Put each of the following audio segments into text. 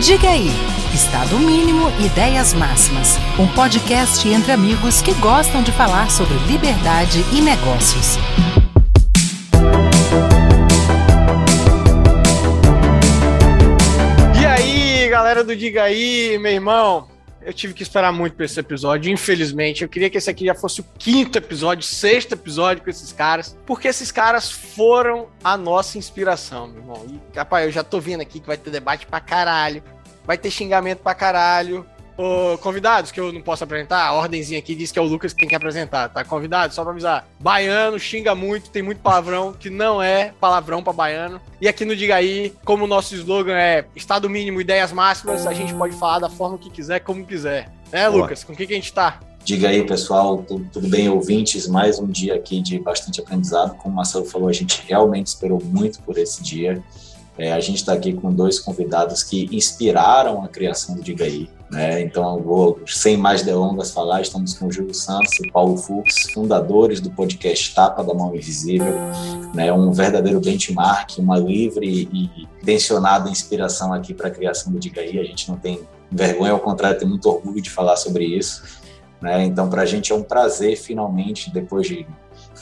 Diga aí, Estado Mínimo Ideias Máximas, um podcast entre amigos que gostam de falar sobre liberdade e negócios. E aí, galera do Diga aí, meu irmão? Eu tive que esperar muito para esse episódio, infelizmente. Eu queria que esse aqui já fosse o quinto episódio, sexto episódio com esses caras, porque esses caras foram a nossa inspiração, meu irmão. E, rapaz, eu já tô vendo aqui que vai ter debate pra caralho, vai ter xingamento pra caralho. Ô, convidados, que eu não posso apresentar, a ordenzinha aqui diz que é o Lucas que tem que apresentar, tá? Convidado, só pra avisar. Baiano xinga muito, tem muito palavrão, que não é palavrão pra baiano. E aqui no Diga Aí, como o nosso slogan é Estado mínimo, ideias máximas, a gente pode falar da forma que quiser, como quiser. Né, Boa. Lucas? Com o que, que a gente tá? Diga aí, pessoal, tudo, tudo bem, ouvintes? Mais um dia aqui de bastante aprendizado. Como o Marcelo falou, a gente realmente esperou muito por esse dia. É, a gente está aqui com dois convidados que inspiraram a criação do Diga aí. Né? Então, vou, sem mais delongas, falar. Estamos com o Júlio Santos e Paulo Fux, fundadores do podcast Tapa da Mão Invisível, né? um verdadeiro benchmark, uma livre e intencionada inspiração aqui para a criação do Diga aí. A gente não tem vergonha, ao contrário, tem muito orgulho de falar sobre isso. Né? Então, para a gente é um prazer, finalmente, depois de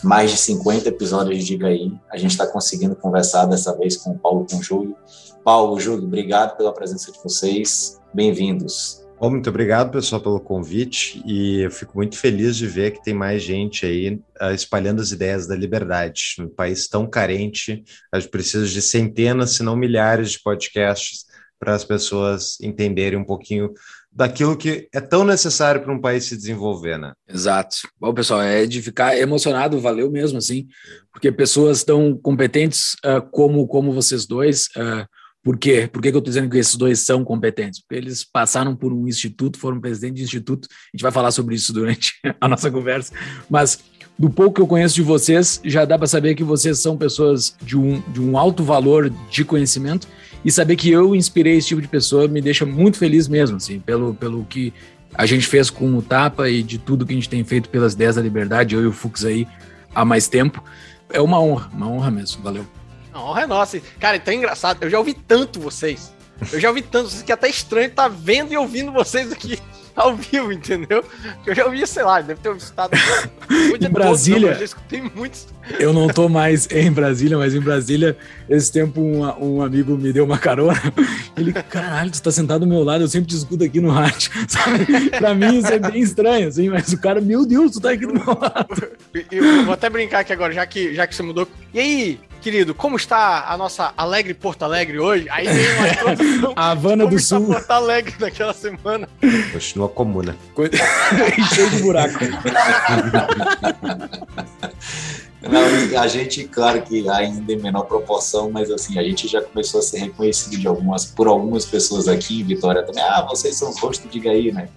mais de 50 episódios de Diga Aí, a gente está conseguindo conversar dessa vez com o Paulo com o Júlio. Paulo, Júlio, obrigado pela presença de vocês. Bem-vindos. Bom, muito obrigado, pessoal, pelo convite e eu fico muito feliz de ver que tem mais gente aí uh, espalhando as ideias da liberdade. Num país tão carente, a gente precisa de centenas, se não milhares de podcasts para as pessoas entenderem um pouquinho daquilo que é tão necessário para um país se desenvolver, né? Exato. Bom, pessoal, é de ficar emocionado, valeu mesmo, assim, porque pessoas tão competentes uh, como, como vocês dois. Uh, por quê? Por que, que eu estou dizendo que esses dois são competentes? Porque eles passaram por um instituto, foram presidente de instituto. A gente vai falar sobre isso durante a nossa conversa. Mas do pouco que eu conheço de vocês, já dá para saber que vocês são pessoas de um, de um alto valor de conhecimento e saber que eu inspirei esse tipo de pessoa me deixa muito feliz mesmo, assim, pelo, pelo que a gente fez com o Tapa e de tudo que a gente tem feito pelas 10 da Liberdade, eu e o Fux aí há mais tempo. É uma honra, uma honra mesmo. Valeu. A honra é nossa. Cara, é tão engraçado. Eu já ouvi tanto vocês. Eu já ouvi tanto vocês que é até estranho estar tá vendo e ouvindo vocês aqui ao vivo, entendeu? Eu já ouvi, sei lá, deve ter estado em Brasília. Todo, eu já escutei muitos. Eu não tô mais em Brasília, mas em Brasília, esse tempo um, um amigo me deu uma carona. Ele, caralho, tu tá sentado do meu lado, eu sempre te escuto aqui no rádio, sabe? Pra mim isso é bem estranho, assim, mas o cara, meu Deus, tu tá aqui do meu lado. Eu vou até brincar aqui agora, já que, já que você mudou. E aí, querido, como está a nossa alegre Porto Alegre hoje? Aí vem uma A Havana do Sul. Porto Alegre naquela semana. Continua comuna. Cheio de buraco. Não, a gente, claro que ainda em menor proporção, mas assim, a gente já começou a ser reconhecido de algumas, por algumas pessoas aqui em Vitória também. Ah, vocês são os rostos, diga aí, né?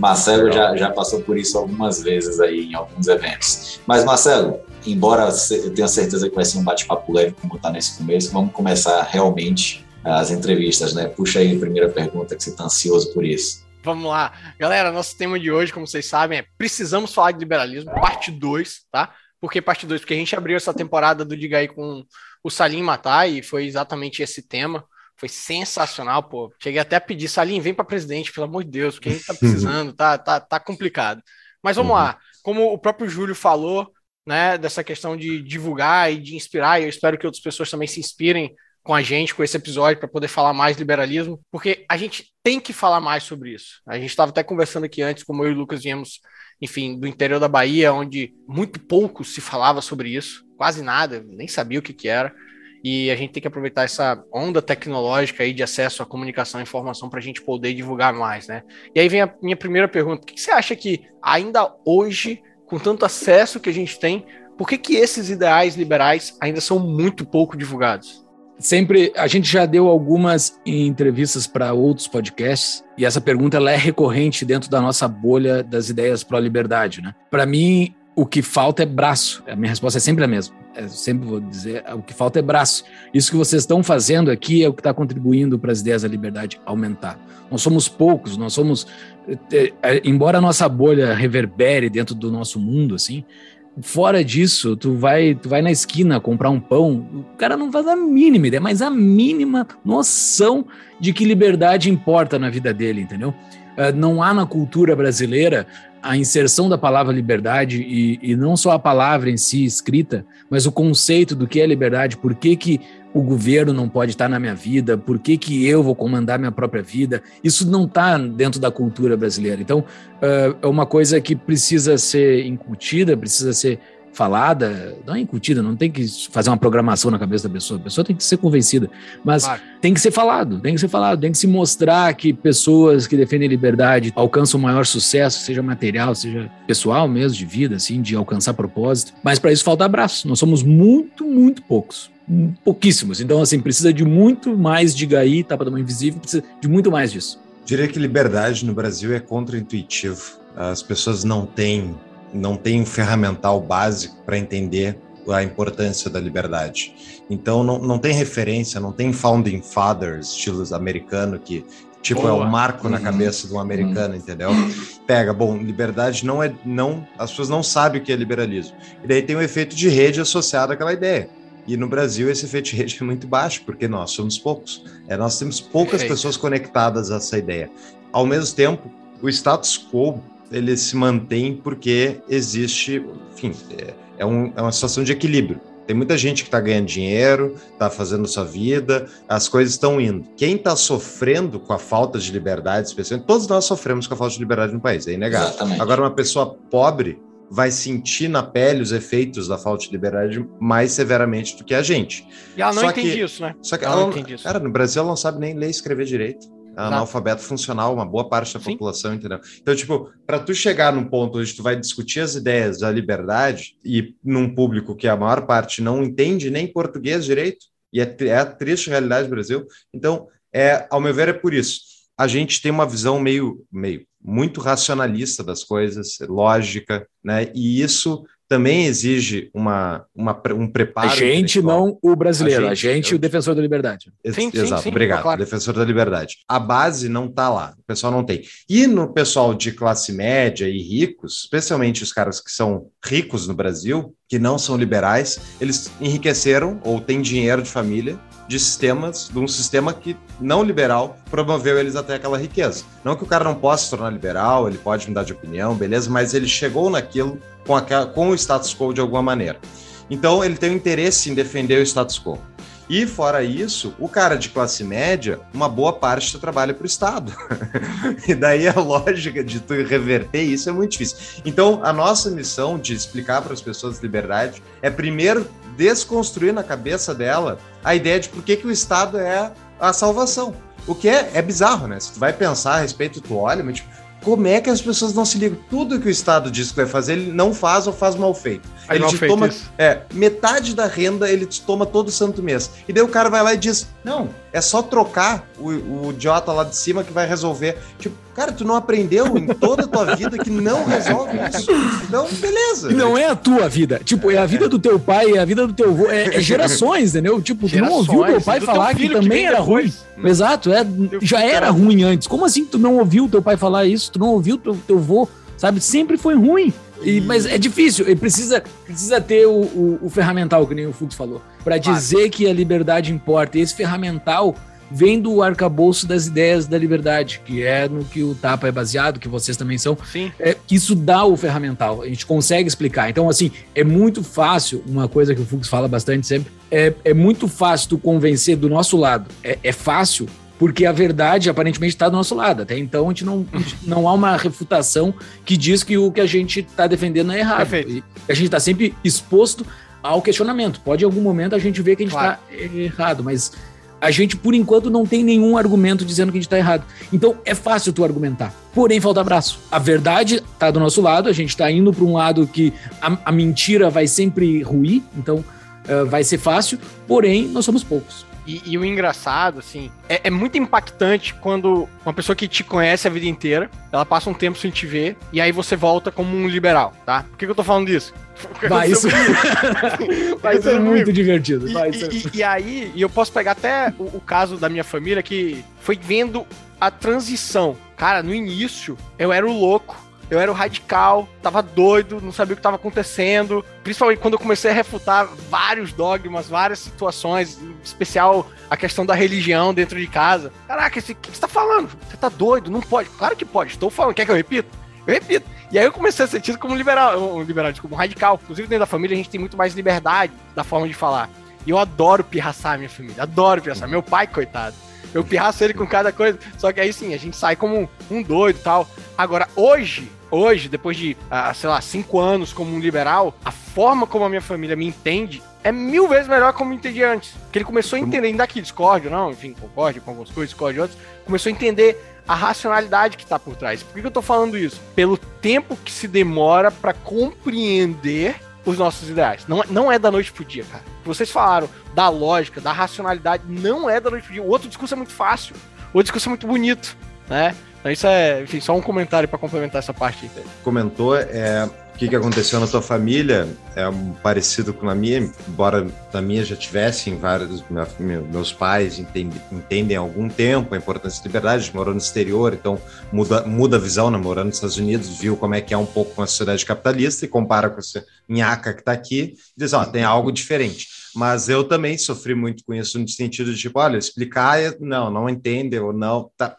Marcelo já, já passou por isso algumas vezes aí em alguns eventos. Mas, Marcelo, embora eu tenha certeza que vai ser um bate-papo leve, como está nesse começo, vamos começar realmente as entrevistas, né? Puxa aí a primeira pergunta, que você está ansioso por isso. Vamos lá. Galera, nosso tema de hoje, como vocês sabem, é Precisamos Falar de Liberalismo, parte 2, tá? Por que parte 2? Porque a gente abriu essa temporada do Diga aí com o Salim Matar e foi exatamente esse tema. Foi sensacional, pô. Cheguei até a pedir, Salim, vem para presidente, pelo amor de Deus, porque a gente tá precisando, tá, tá, tá complicado. Mas vamos uhum. lá. Como o próprio Júlio falou, né, dessa questão de divulgar e de inspirar, e eu espero que outras pessoas também se inspirem com a gente, com esse episódio, para poder falar mais liberalismo, porque a gente tem que falar mais sobre isso. A gente estava até conversando aqui antes, como eu e o Lucas viemos, enfim, do interior da Bahia, onde muito pouco se falava sobre isso, quase nada, nem sabia o que, que era. E a gente tem que aproveitar essa onda tecnológica aí de acesso à comunicação e informação para a gente poder divulgar mais, né? E aí vem a minha primeira pergunta: o que você acha que ainda hoje, com tanto acesso que a gente tem, por que, que esses ideais liberais ainda são muito pouco divulgados? Sempre a gente já deu algumas entrevistas para outros podcasts e essa pergunta ela é recorrente dentro da nossa bolha das ideias pró-liberdade, né? Para mim, o que falta é braço. A minha resposta é sempre a mesma. Eu sempre vou dizer, o que falta é braço. Isso que vocês estão fazendo aqui é o que está contribuindo para as ideias da liberdade aumentar. Nós somos poucos, nós somos, embora a nossa bolha reverbere dentro do nosso mundo, assim, fora disso, tu vai, tu vai na esquina comprar um pão, o cara não faz a mínima ideia, mas a mínima noção de que liberdade importa na vida dele, entendeu? Não há na cultura brasileira a inserção da palavra liberdade e, e, não só a palavra em si escrita, mas o conceito do que é liberdade, por que, que o governo não pode estar na minha vida, por que, que eu vou comandar minha própria vida, isso não está dentro da cultura brasileira. Então, uh, é uma coisa que precisa ser incutida, precisa ser falada, não é incutida, não tem que fazer uma programação na cabeça da pessoa, a pessoa tem que ser convencida, mas claro. tem que ser falado, tem que ser falado, tem que se mostrar que pessoas que defendem liberdade alcançam maior sucesso, seja material, seja pessoal mesmo, de vida, assim, de alcançar propósito, mas para isso falta abraço, nós somos muito, muito poucos, pouquíssimos, então assim, precisa de muito mais de GAI, tapa da mão invisível, precisa de muito mais disso. Diria que liberdade no Brasil é contraintuitivo, as pessoas não têm não tem um ferramental básico para entender a importância da liberdade. Então não, não tem referência, não tem founding fathers, estilos americano, que tipo Boa. é o marco uhum. na cabeça de um americano, uhum. entendeu? Pega, bom, liberdade não é, não, as pessoas não sabem o que é liberalismo. E daí tem o um efeito de rede associado àquela ideia. E no Brasil esse efeito de rede é muito baixo, porque nós somos poucos. É, nós temos poucas Perfeito. pessoas conectadas a essa ideia. Ao mesmo tempo, o status quo ele se mantém porque existe, enfim, é, é, um, é uma situação de equilíbrio. Tem muita gente que está ganhando dinheiro, está fazendo sua vida, as coisas estão indo. Quem está sofrendo com a falta de liberdade, especialmente, todos nós sofremos com a falta de liberdade no país, é inegável. Exatamente. Agora, uma pessoa pobre vai sentir na pele os efeitos da falta de liberdade mais severamente do que a gente. E ela não só entende que, isso, né? Só que ela, ela não entende isso. Cara, no Brasil ela não sabe nem ler e escrever direito analfabeto funcional, uma boa parte da Sim. população, entendeu? Então, tipo, para tu chegar num ponto onde tu vai discutir as ideias da liberdade e num público que a maior parte não entende nem português direito, e é, é a triste realidade do Brasil, então, é, ao meu ver, é por isso. A gente tem uma visão meio, meio muito racionalista das coisas, lógica, né? E isso também exige uma, uma, um preparo. A gente, não o brasileiro, a gente, a gente eu... o defensor da liberdade. Sim, Exato, sim, sim, obrigado, claro. defensor da liberdade. A base não está lá, o pessoal não tem. E no pessoal de classe média e ricos, especialmente os caras que são ricos no Brasil, que não são liberais, eles enriqueceram ou têm dinheiro de família de sistemas, de um sistema que não liberal promoveu eles até aquela riqueza. Não que o cara não possa se tornar liberal, ele pode mudar de opinião, beleza, mas ele chegou naquilo com, aquela, com o status quo de alguma maneira. Então ele tem um interesse em defender o status quo. E fora isso, o cara de classe média, uma boa parte trabalha para o Estado. e daí a lógica de tu reverter isso é muito difícil. Então, a nossa missão de explicar para as pessoas liberdade é primeiro desconstruir na cabeça dela a ideia de por que, que o Estado é a salvação. O que é, é bizarro, né? Se tu vai pensar a respeito, tu olha, mas tipo, como é que as pessoas não se ligam? Tudo que o Estado diz que vai fazer, ele não faz ou faz mal feito. Aí ele te toma é, metade da renda, ele te toma todo santo mês. E daí o cara vai lá e diz: Não, é só trocar o, o idiota lá de cima que vai resolver. Tipo, cara, tu não aprendeu em toda a tua vida que não resolve isso. Então, beleza. E não é a tua vida. Tipo, é a vida do teu pai, é a vida do teu avô. É, é gerações, entendeu? Tipo, gerações, tu não ouviu teu pai falar que também que era ruim. Exato, é, já era ruim antes. Como assim tu não ouviu teu pai falar isso? Tu não ouviu teu, teu avô, sabe? Sempre foi ruim. E, mas é difícil, ele precisa, precisa ter o, o, o ferramental, que nem o Fux falou, para dizer que a liberdade importa. E esse ferramental vem do arcabouço das ideias da liberdade, que é no que o Tapa é baseado, que vocês também são. Sim. É, isso dá o ferramental, a gente consegue explicar. Então, assim, é muito fácil, uma coisa que o Fux fala bastante sempre, é, é muito fácil tu convencer do nosso lado. É, é fácil porque a verdade aparentemente está do nosso lado. Até então, a gente não, não há uma refutação que diz que o que a gente está defendendo é errado. Perfeito. A gente está sempre exposto ao questionamento. Pode em algum momento a gente ver que a gente está claro. errado, mas a gente, por enquanto, não tem nenhum argumento dizendo que a gente está errado. Então, é fácil tu argumentar. Porém, falta abraço. A verdade está do nosso lado, a gente está indo para um lado que a, a, mentira vai sempre ruir, então uh, vai ser fácil, porém, nós somos poucos. E, e, o engraçado, assim, é, é, muito impactante quando uma pessoa que te conhece a vida inteira, ela passa um tempo sem te ver, e aí você volta como um liberal, tá? Por que, que eu tô falando disso? Vai, isso... vai ser muito divertido. Vai e, ser... E, e, aí, e eu posso pegar até o, o caso da minha família que foi vendo a transição. Cara, no início, eu era o louco eu era o radical, tava doido, não sabia o que estava acontecendo. Principalmente quando eu comecei a refutar vários dogmas, várias situações, em especial a questão da religião dentro de casa. Caraca, o que você tá falando? Você tá doido? Não pode. Claro que pode, estou falando. Quer que eu repita? Eu repito. E aí eu comecei a ser tido como liberal, um liberal, como radical. Inclusive dentro da família a gente tem muito mais liberdade da forma de falar. E eu adoro pirraçar a minha família, adoro pirraçar. Meu pai, coitado. Eu pirraço ele com cada coisa. Só que aí sim, a gente sai como um, doido e tal. Agora, hoje, hoje, depois de, ah, sei lá, cinco anos como um liberal, a forma como a minha família me entende é mil vezes melhor como me entendia antes. Porque ele começou a entender, ainda que discorde, não, enfim, concorde com algumas coisas, discorde de outras, começou a entender a racionalidade que está por trás. Por que, que eu estou falando isso? Pelo tempo que se demora para compreender os nossos ideais. Não, não é da noite pro dia, cara. Vocês falaram da lógica, da racionalidade, não é da noite pro dia. O outro discurso é muito fácil, o outro discurso é muito bonito, né? Então isso é, enfim, só um comentário para complementar essa parte. Comentou, é, que, que aconteceu na tua família é um parecido com a minha, embora na minha já tivessem vários. meus pais entendem, entendem há algum tempo a importância da liberdade, morou no exterior, então muda, muda a visão, né? morando nos Estados Unidos, viu como é que é um pouco com a sociedade capitalista e compara com essa nhaca que está aqui, e diz: ó, tem algo diferente. Mas eu também sofri muito com isso, no sentido de, tipo, olha, explicar, não, não entende, ou não, tá.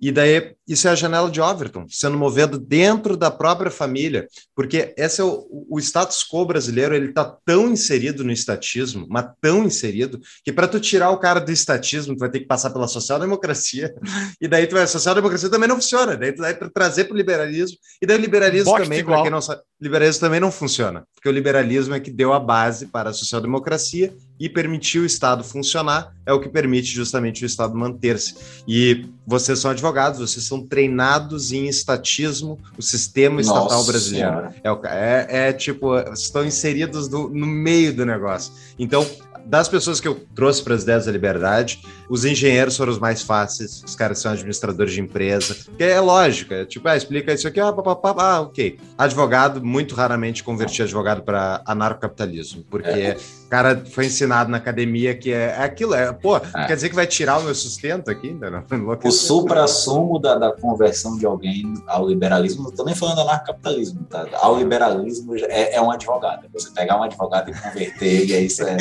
E daí, isso é a janela de Overton, sendo movido dentro da própria família, porque esse é o, o status quo brasileiro, ele está tão inserido no estatismo, mas tão inserido, que para tu tirar o cara do estatismo, tu vai ter que passar pela social-democracia, e daí tu vai, a social-democracia também não funciona, daí tu vai trazer para o liberalismo, e daí o liberalismo Bote também, para quem não sabe, liberalismo também não funciona, porque o liberalismo é que deu a base para a social-democracia e permitiu o Estado funcionar, é o que permite justamente o Estado manter-se. E vocês são advogados, vocês são treinados em estatismo, o sistema estatal Nossa brasileiro. É, é, é, tipo, estão inseridos no meio do negócio. Então, das pessoas que eu trouxe para as ideias da liberdade, os engenheiros foram os mais fáceis, os caras são administradores de empresa, que é lógico, é tipo, ah, explica isso aqui, ah, ah, ok. Advogado, muito raramente converti advogado para anarcocapitalismo, porque é. Cara foi ensinado na academia que é, é aquilo, é, pô, é. quer dizer que vai tirar o meu sustento aqui? Não, o supra-sumo da, da conversão de alguém ao liberalismo, não estou nem falando anarcocapitalismo, tá? Ao liberalismo é, é um advogado, você pegar um advogado e converter ele, é isso é,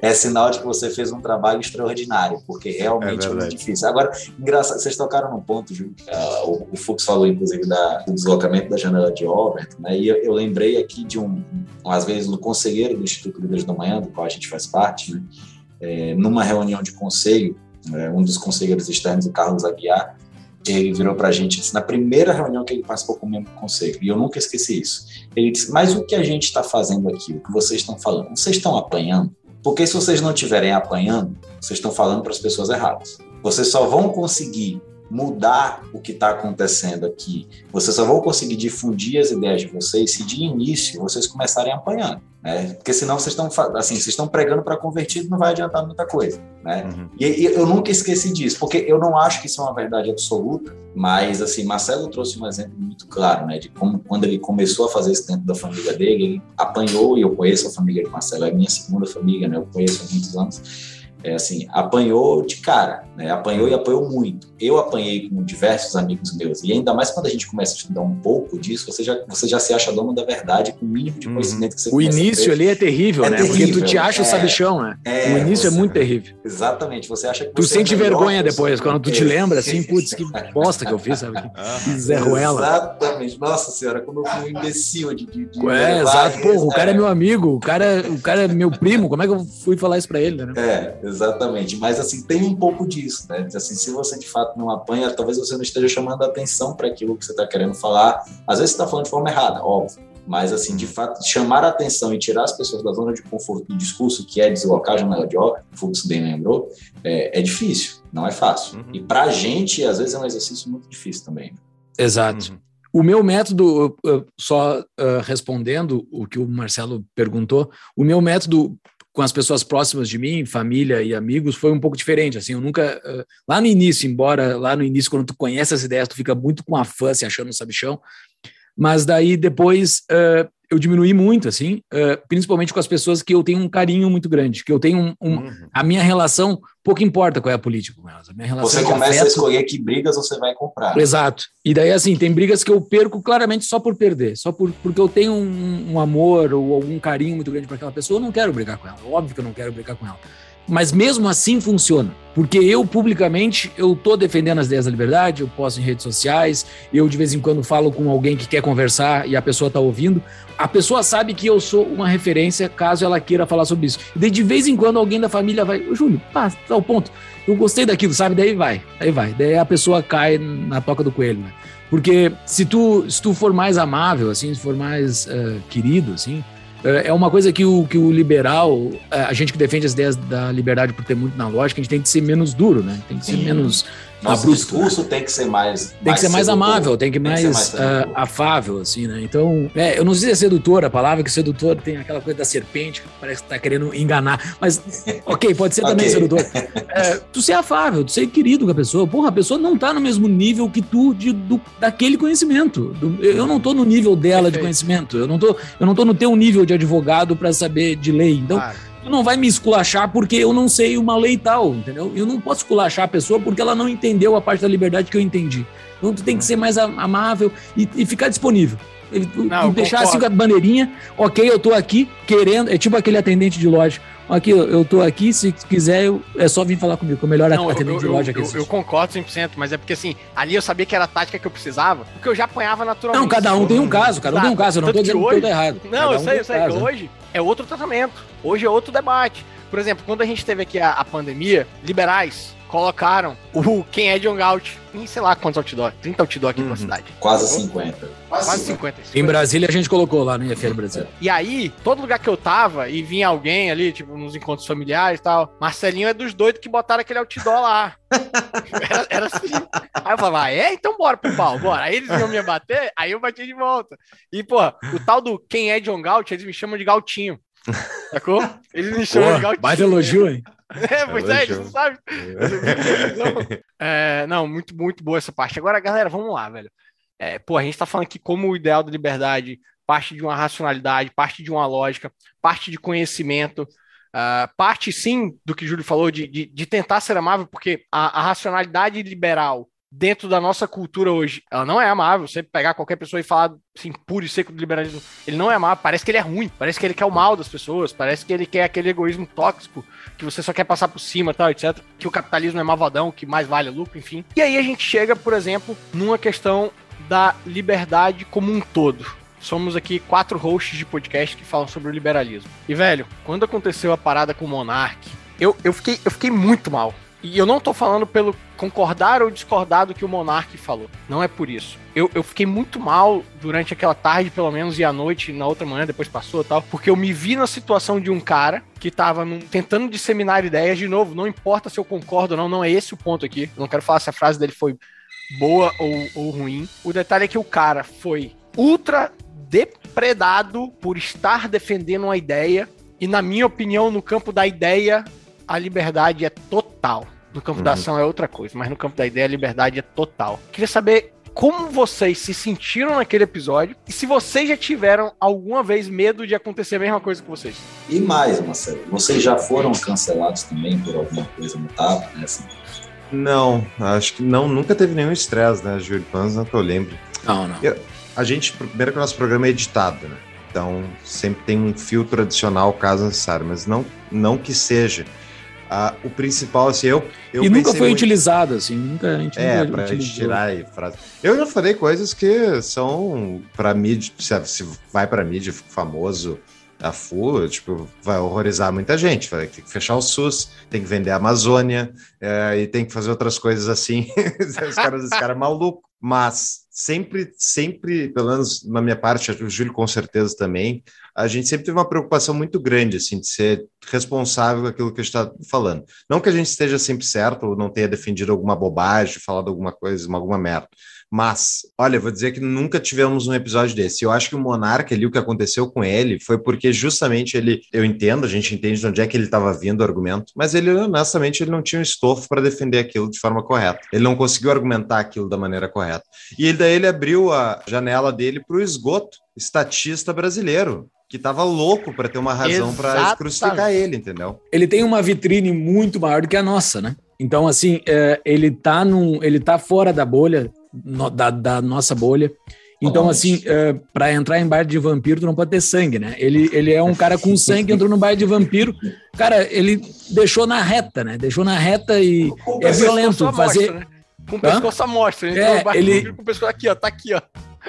é sinal de que você fez um trabalho extraordinário, porque realmente é, é muito difícil. Agora, engraçado, vocês tocaram num ponto, Ju, uh, o, o Fux falou, inclusive, da, do deslocamento da janela de Overton, né? E eu, eu, lembrei aqui de um, às vezes, no conselheiro do Instituto Líderes da Manhã, qual a gente faz parte, né? É, numa reunião de conselho, é, um dos conselheiros externos, o Carlos Aguiar, ele virou para a gente na primeira reunião que ele participou com o membro do conselho, e eu nunca esqueci isso. Ele disse: Mas o que a gente está fazendo aqui, o que vocês estão falando, vocês estão apanhando? Porque se vocês não estiverem apanhando, vocês estão falando para as pessoas erradas. Vocês só vão conseguir mudar o que está acontecendo aqui. Vocês só vão conseguir difundir as ideias de vocês se de início vocês começarem apanhando né? Porque senão vocês estão assim, vocês estão pregando para convertido, não vai adiantar muita coisa, né? Uhum. E, e, eu nunca esqueci disso, porque eu não acho que isso é uma verdade absoluta, mas assim, Marcelo trouxe um exemplo muito claro, né, de como quando ele começou a fazer isso dentro da família dele, ele apanhou e eu conheço a família de Marcelo, é minha segunda família, né? Eu conheço há muitos anos é assim, apanhou de cara, né? apanhou e apanhou muito. Eu apanhei com diversos amigos meus, e ainda mais quando a gente começa a estudar um pouco disso, você já, você já se acha dono da verdade com o mínimo de uhum. conhecimento que você O início ali é terrível, é né? Terrível, Porque tu te acha é, sabichão, né? É, o início é você, é muito terrível. Exatamente, você acha que Tu sente é vergonha depois, quando tu te lembra assim, putz, que bosta que eu fiz, sabe? Que Zé Ruela. Exatamente, nossa senhora, como eu fui um imbecil de. de, de é, exato, pô, o cara é meu amigo, o cara, o cara é meu primo, como é que eu fui falar isso pra ele, né? É, Exatamente. Mas assim, tem um pouco disso, né? Assim, se você de fato não apanha, talvez você não esteja chamando a atenção para aquilo que você está querendo falar. Às vezes você está falando de forma errada, óbvio. Mas, assim, de fato, chamar a atenção e tirar as pessoas da zona de conforto do discurso, que é deslocar a janela de obra, o Fux bem lembrou, é, é difícil, não é fácil. Uhum. E para a gente, às vezes, é um exercício muito difícil também. Exato. Uhum. O meu método, só respondendo o que o Marcelo perguntou, o meu método com as pessoas próximas de mim, família e amigos, foi um pouco diferente. Assim, eu nunca. Lá no início, embora lá no início, quando tu conhece as ideias, tu fica muito com a fã, se achando um sabichão. Mas daí depois uh, eu diminuí muito, assim, uh, principalmente com as pessoas que eu tenho um carinho muito grande, que eu tenho um, um, uhum. a minha relação pouco importa qual é a política com elas. A minha relação você começa afeto... a escolher que brigas você vai comprar. Exato. E daí, assim, tem brigas que eu perco claramente só por perder, só por, porque eu tenho um, um amor ou algum carinho muito grande para aquela pessoa, eu não quero brigar com ela. Óbvio que eu não quero brigar com ela. Mas mesmo assim funciona, porque eu publicamente eu tô defendendo as ideias da liberdade, eu posto em redes sociais, eu de vez em quando falo com alguém que quer conversar e a pessoa tá ouvindo, a pessoa sabe que eu sou uma referência caso ela queira falar sobre isso. E daí de vez em quando alguém da família vai, Júlio, pá, tá o ponto. Eu gostei daquilo, sabe? Daí vai, aí vai. Daí a pessoa cai na toca do coelho, né? Porque se tu, se tu for mais amável, assim, se for mais uh, querido, assim, é, é uma coisa que o, que o liberal, é, a gente que defende as ideias da liberdade por ter muito na lógica, a gente tem que ser menos duro, né? Tem que ser Sim. menos nosso abrupto, discurso né? tem que ser mais. Tem mais que ser mais sedutor. amável, tem que tem mais, que mais uh, afável, assim, né? Então, é, eu não sei se é sedutor a palavra, que sedutor tem aquela coisa da serpente, que parece que tá querendo enganar. Mas, ok, pode ser também okay. sedutor. É, tu ser afável, tu ser querido com a pessoa. Porra, a pessoa não tá no mesmo nível que tu de, do, daquele conhecimento. Do, eu não tô no nível dela Perfeito. de conhecimento. Eu não, tô, eu não tô no teu nível de advogado para saber de lei. Então. Claro tu não vai me esculachar porque eu não sei uma lei tal, entendeu? Eu não posso esculachar a pessoa porque ela não entendeu a parte da liberdade que eu entendi. Então tu tem que ser mais amável e, e ficar disponível. Não, e deixar assim com a bandeirinha, ok, eu tô aqui querendo, é tipo aquele atendente de loja. Aqui, eu tô aqui, se quiser, eu, é só vir falar comigo, que é o melhor não, atendente eu, de loja aqui. Eu, eu, concordo 100%, mas é porque assim, ali eu sabia que era a tática que eu precisava, porque eu já apanhava naturalmente. Não, cada um tem um caso, cada um tem um caso, eu não tô dizendo que tudo errado. Não, um eu sei, eu sei, caso. que hoje é outro tratamento, hoje é outro debate. Por exemplo, quando a gente teve aqui a, a pandemia, liberais colocaram o quem é John Galt em sei lá quantos outdoor, 30 outdoor aqui uhum. na cidade. Quase 50. Quase 50. 50. Em Brasília a gente colocou lá no IFL Brasil. E aí, todo lugar que eu tava e vinha alguém ali, tipo, nos encontros familiares e tal, Marcelinho é dos doidos que botaram aquele outdoor lá. era, era, assim. Aí eu falava, ah, é? Então bora pro pau, bora. Aí eles iam me bater, aí eu bati de volta. E, pô, o tal do quem é John Galt, eles me chamam de Galtinho. Sacou? Eles me chamam Pô, de Galtinho. Baita elogio, hein? É, pois é, você sabe. É, não, muito, muito boa essa parte. Agora, galera, vamos lá, velho. É, pô, a gente tá falando aqui como o ideal da liberdade parte de uma racionalidade, parte de uma lógica, parte de conhecimento, uh, parte sim do que o Júlio falou, de, de, de tentar ser amável, porque a, a racionalidade liberal dentro da nossa cultura hoje, ela não é amável. Você pegar qualquer pessoa e falar assim, puro e seco do liberalismo, ele não é amável. Parece que ele é ruim, parece que ele quer o mal das pessoas, parece que ele quer aquele egoísmo tóxico, que você só quer passar por cima, tal, etc. Que o capitalismo é malvadão, que mais vale lucro, enfim. E aí a gente chega, por exemplo, numa questão da liberdade como um todo. Somos aqui quatro hosts de podcast que falam sobre o liberalismo. E, velho, quando aconteceu a parada com o Monark, eu, eu, fiquei, eu fiquei muito mal. E eu não tô falando pelo concordar ou discordar do que o Monark falou. Não é por isso. Eu, eu fiquei muito mal durante aquela tarde, pelo menos, e à noite, na outra manhã, depois passou tal, porque eu me vi na situação de um cara que tava num, tentando disseminar ideias de novo. Não importa se eu concordo ou não, não é esse o ponto aqui. Eu não quero falar se a frase dele foi boa ou, ou ruim. O detalhe é que o cara foi ultra depredado por estar defendendo uma ideia. E, na minha opinião, no campo da ideia, a liberdade é total. No campo uhum. da ação é outra coisa, mas no campo da ideia a liberdade é total. Queria saber como vocês se sentiram naquele episódio e se vocês já tiveram alguma vez medo de acontecer a mesma coisa com vocês. E mais, Marcelo, vocês já foram cancelados também por alguma coisa notável, né? Assim? Não, acho que não, nunca teve nenhum estresse, né, Júlio? Pelo não que eu lembro. Não, não. Eu, a gente, primeiro que o nosso programa é editado, né? Então, sempre tem um filtro adicional caso necessário, mas não, não que seja ah, o principal, assim, eu. eu e nunca foi muito... utilizado, assim, nunca a gente É, para tirar aí frase. Eu já falei coisas que são para mídia, se vai para mídia, famoso, a FU, tipo, vai horrorizar muita gente. Vai ter que fechar o SUS, tem que vender a Amazônia é, e tem que fazer outras coisas assim. os caras, os caras malucos. Mas sempre, sempre, pelo menos na minha parte, o Júlio com certeza também, a gente sempre teve uma preocupação muito grande, assim, de ser responsável com aquilo que a gente está falando. Não que a gente esteja sempre certo ou não tenha defendido alguma bobagem, falado alguma coisa, alguma merda. Mas, olha, vou dizer que nunca tivemos um episódio desse. Eu acho que o Monarca ali, o que aconteceu com ele, foi porque justamente ele, eu entendo, a gente entende de onde é que ele estava vindo o argumento, mas ele, honestamente, ele não tinha um estofo para defender aquilo de forma correta. Ele não conseguiu argumentar aquilo da maneira correta. E daí ele abriu a janela dele para o esgoto estatista brasileiro que estava louco para ter uma razão para crucificar ele, entendeu? Ele tem uma vitrine muito maior do que a nossa, né? Então, assim, é, ele tá num, ele tá fora da bolha, no, da, da nossa bolha. Então, assim, é, para entrar em bar de vampiro, tu não pode ter sangue, né? Ele, ele é um cara com sangue, entrou no bar de vampiro. Cara, ele deixou na reta, né? Deixou na reta e com é violento fazer. Mostra, né? Com o pescoço à mostra. Ele é, ele... com o pescoço aqui, ó. Tá aqui, ó.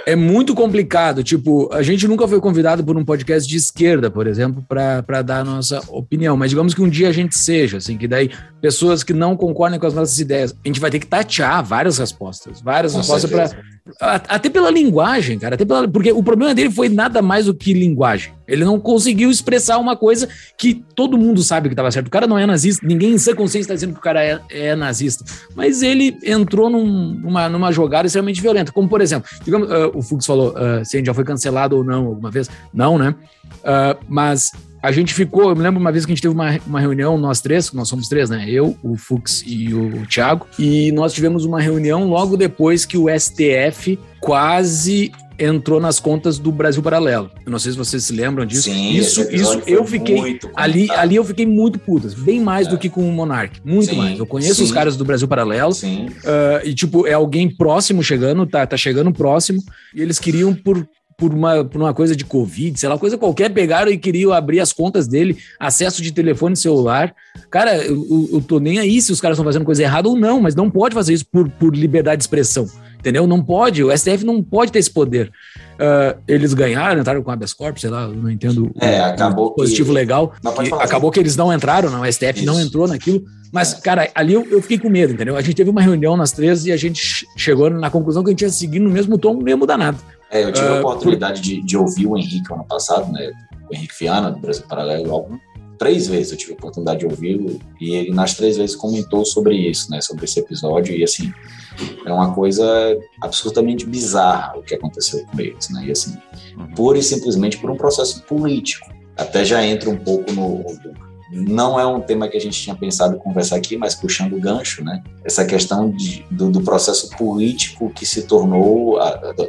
É muito complicado. Tipo, a gente nunca foi convidado por um podcast de esquerda, por exemplo, para dar a nossa opinião. Mas digamos que um dia a gente seja, assim, que daí pessoas que não concordem com as nossas ideias, a gente vai ter que tatear várias respostas, várias com respostas para até pela linguagem, cara, até pela, porque o problema dele foi nada mais do que linguagem. Ele não conseguiu expressar uma coisa que todo mundo sabe que estava certo. O cara não é nazista, ninguém em sã consciência está dizendo que o cara é, é nazista. Mas ele entrou num, numa, numa jogada extremamente violenta. Como, por exemplo, digamos, uh, o Fux falou uh, se a gente já foi cancelado ou não alguma vez. Não, né? Uh, mas a gente ficou, eu me lembro uma vez que a gente teve uma, uma reunião, nós três, nós somos três, né? Eu, o Fux e o Thiago, e nós tivemos uma reunião logo depois que o STF quase entrou nas contas do Brasil Paralelo. Eu não sei se vocês se lembram disso. Sim, isso, isso eu fiquei ali, ali eu fiquei muito putas, bem mais é. do que com o Monark, muito sim, mais. Eu conheço sim. os caras do Brasil Paralelo. Uh, e tipo, é alguém próximo chegando, tá, tá chegando próximo, e eles queriam por por uma, por uma coisa de Covid, sei lá, coisa qualquer, pegaram e queriam abrir as contas dele, acesso de telefone celular. Cara, eu, eu tô nem aí se os caras estão fazendo coisa errada ou não, mas não pode fazer isso por, por liberdade de expressão, entendeu? Não pode, o STF não pode ter esse poder. Uh, eles ganharam, entraram com a habeas corpus, sei lá, não entendo é, o, acabou o positivo que... legal. Que acabou que eles não entraram, não, o STF isso. não entrou naquilo. Mas, cara, ali eu, eu, fiquei com medo, entendeu? A gente teve uma reunião nas três e a gente chegou na conclusão que a gente ia seguir no mesmo tom, mesmo danado. É, eu tive uh, a oportunidade por... de, de, ouvir o Henrique ano passado, né? O Henrique Fiana, do Brasil Paralelo, algum, três vezes eu tive a oportunidade de ouvi-lo e ele nas três vezes comentou sobre isso, né? Sobre esse episódio e assim é uma coisa absolutamente bizarra o que aconteceu com eles, né? E assim, uhum. pura e simplesmente por um processo político. Até já entra um pouco no não é um tema que a gente tinha pensado conversar aqui, mas puxando o gancho, né? Essa questão de, do, do, processo político que se tornou,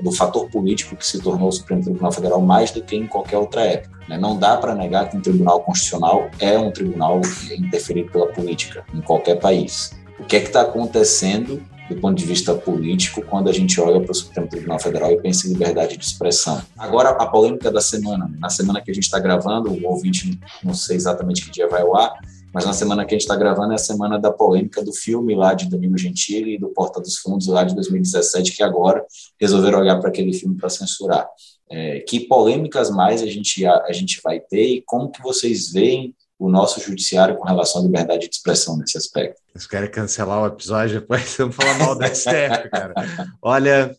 do, fator político que se tornou o Supremo Tribunal Federal mais do que em qualquer outra época. Né? Não dá para negar que um tribunal constitucional é um tribunal interferido pela política em qualquer país. O que é que está acontecendo do ponto de vista político quando a gente olha para o Supremo Tribunal Federal e pensa em liberdade de expressão. Agora, a polêmica da semana. Na semana que a gente está gravando, o ouvinte não sei exatamente que dia vai ao ar, mas na semana que a gente está gravando é a semana da polêmica do filme lá de Danilo Gentili e do Porta dos Fundos lá de 2017, que agora resolveram olhar para aquele filme para censurar. É, que polêmicas mais a gente, a, a gente vai ter e como que vocês veem o nosso judiciário com relação à liberdade de expressão nesse aspecto. Eles querem cancelar o episódio, depois vamos falar mal da STF, cara. Olha,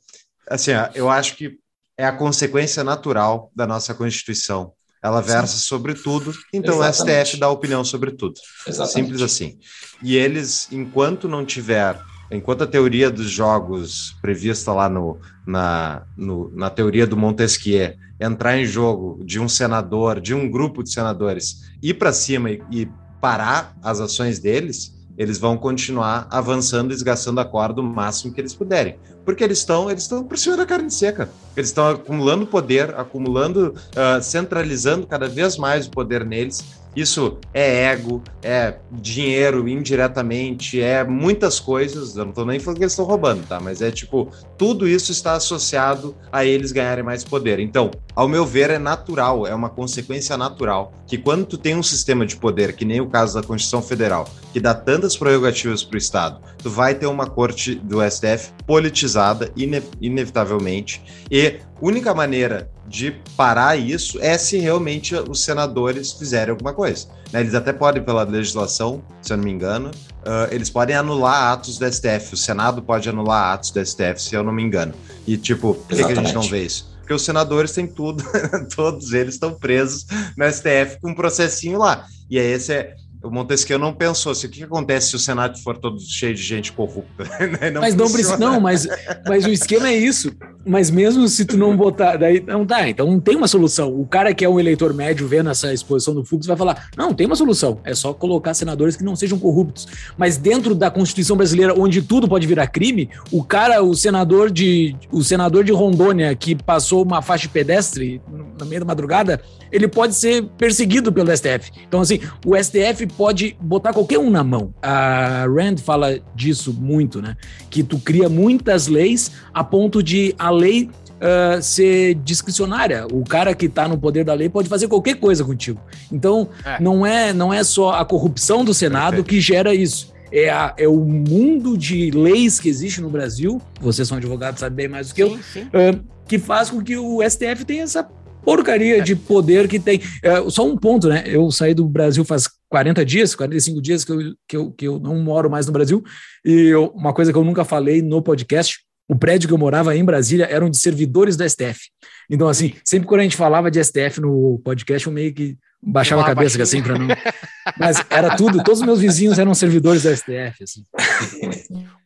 assim, eu acho que é a consequência natural da nossa Constituição. Ela versa Sim. sobre tudo, então Exatamente. o STF dá opinião sobre tudo. Exatamente. Simples assim. E eles, enquanto não tiver enquanto a teoria dos jogos prevista lá no, na, no, na teoria do Montesquieu entrar em jogo de um senador, de um grupo de senadores, ir para cima e, e, parar as ações deles, eles vão continuar avançando, desgastando a corda o máximo que eles puderem. Porque eles estão eles estão por cima da carne seca. Eles estão acumulando poder, acumulando, uh, centralizando cada vez mais o poder neles isso é ego, é dinheiro indiretamente, é muitas coisas. Eu não estou nem falando que eles estão roubando, tá? Mas é tipo, tudo isso está associado a eles ganharem mais poder. Então, ao meu ver, é natural, é uma consequência natural que quando tu tem um sistema de poder, que nem o caso da Constituição Federal, que dá tantas prerrogativas para o Estado, tu vai ter uma corte do STF politizada, ine inevitavelmente, e única maneira de parar isso é se realmente os senadores fizerem alguma coisa. Né? Eles até podem, pela legislação, se eu não me engano, uh, eles podem anular atos do STF. O Senado pode anular atos do STF, se eu não me engano. E, tipo, por que, que a gente não vê isso? Porque os senadores têm tudo, todos eles estão presos no STF com um processinho lá. E aí esse é, o Montesquieu não pensou assim, o que, acontece se o Senado for todo cheio de gente corrupta? não mas não precisa, não, mas, mas o esquema é isso. Mas mesmo se tu não botar, daí não dá. Então não tem uma solução. O cara que é um eleitor médio vendo essa exposição do Fux vai falar: não, tem uma solução. É só colocar senadores que não sejam corruptos. Mas dentro da Constituição brasileira, onde tudo pode virar crime, o cara, o senador de, o senador de Rondônia que passou uma faixa pedestre no meio da madrugada, ele pode ser perseguido pelo STF. Então assim, o STF pode botar qualquer um na mão. A Rand fala disso muito, né? Que tu cria muitas leis a ponto de a lei uh, ser discricionária. O cara que está no poder da lei pode fazer qualquer coisa contigo. Então, é. não é não é só a corrupção do Senado Perfeito. que gera isso. É, a, é, o mundo de leis que existe no Brasil, vocês são advogados, sabem bem mais do que sim, eu, sim. Uh, que faz com que o STF tenha essa porcaria é. de poder que tem. É, só um ponto, né? Eu saí do Brasil faz 40 dias, 45 dias que eu, que eu, que eu não moro mais no Brasil, e eu, uma coisa que eu nunca falei no podcast o prédio que eu morava em Brasília eram de servidores da STF. Então, assim, sempre quando a gente falava de STF no podcast, eu meio que baixava a cabeça, assim, para não. Mas era tudo, todos os meus vizinhos eram servidores da STF. Assim.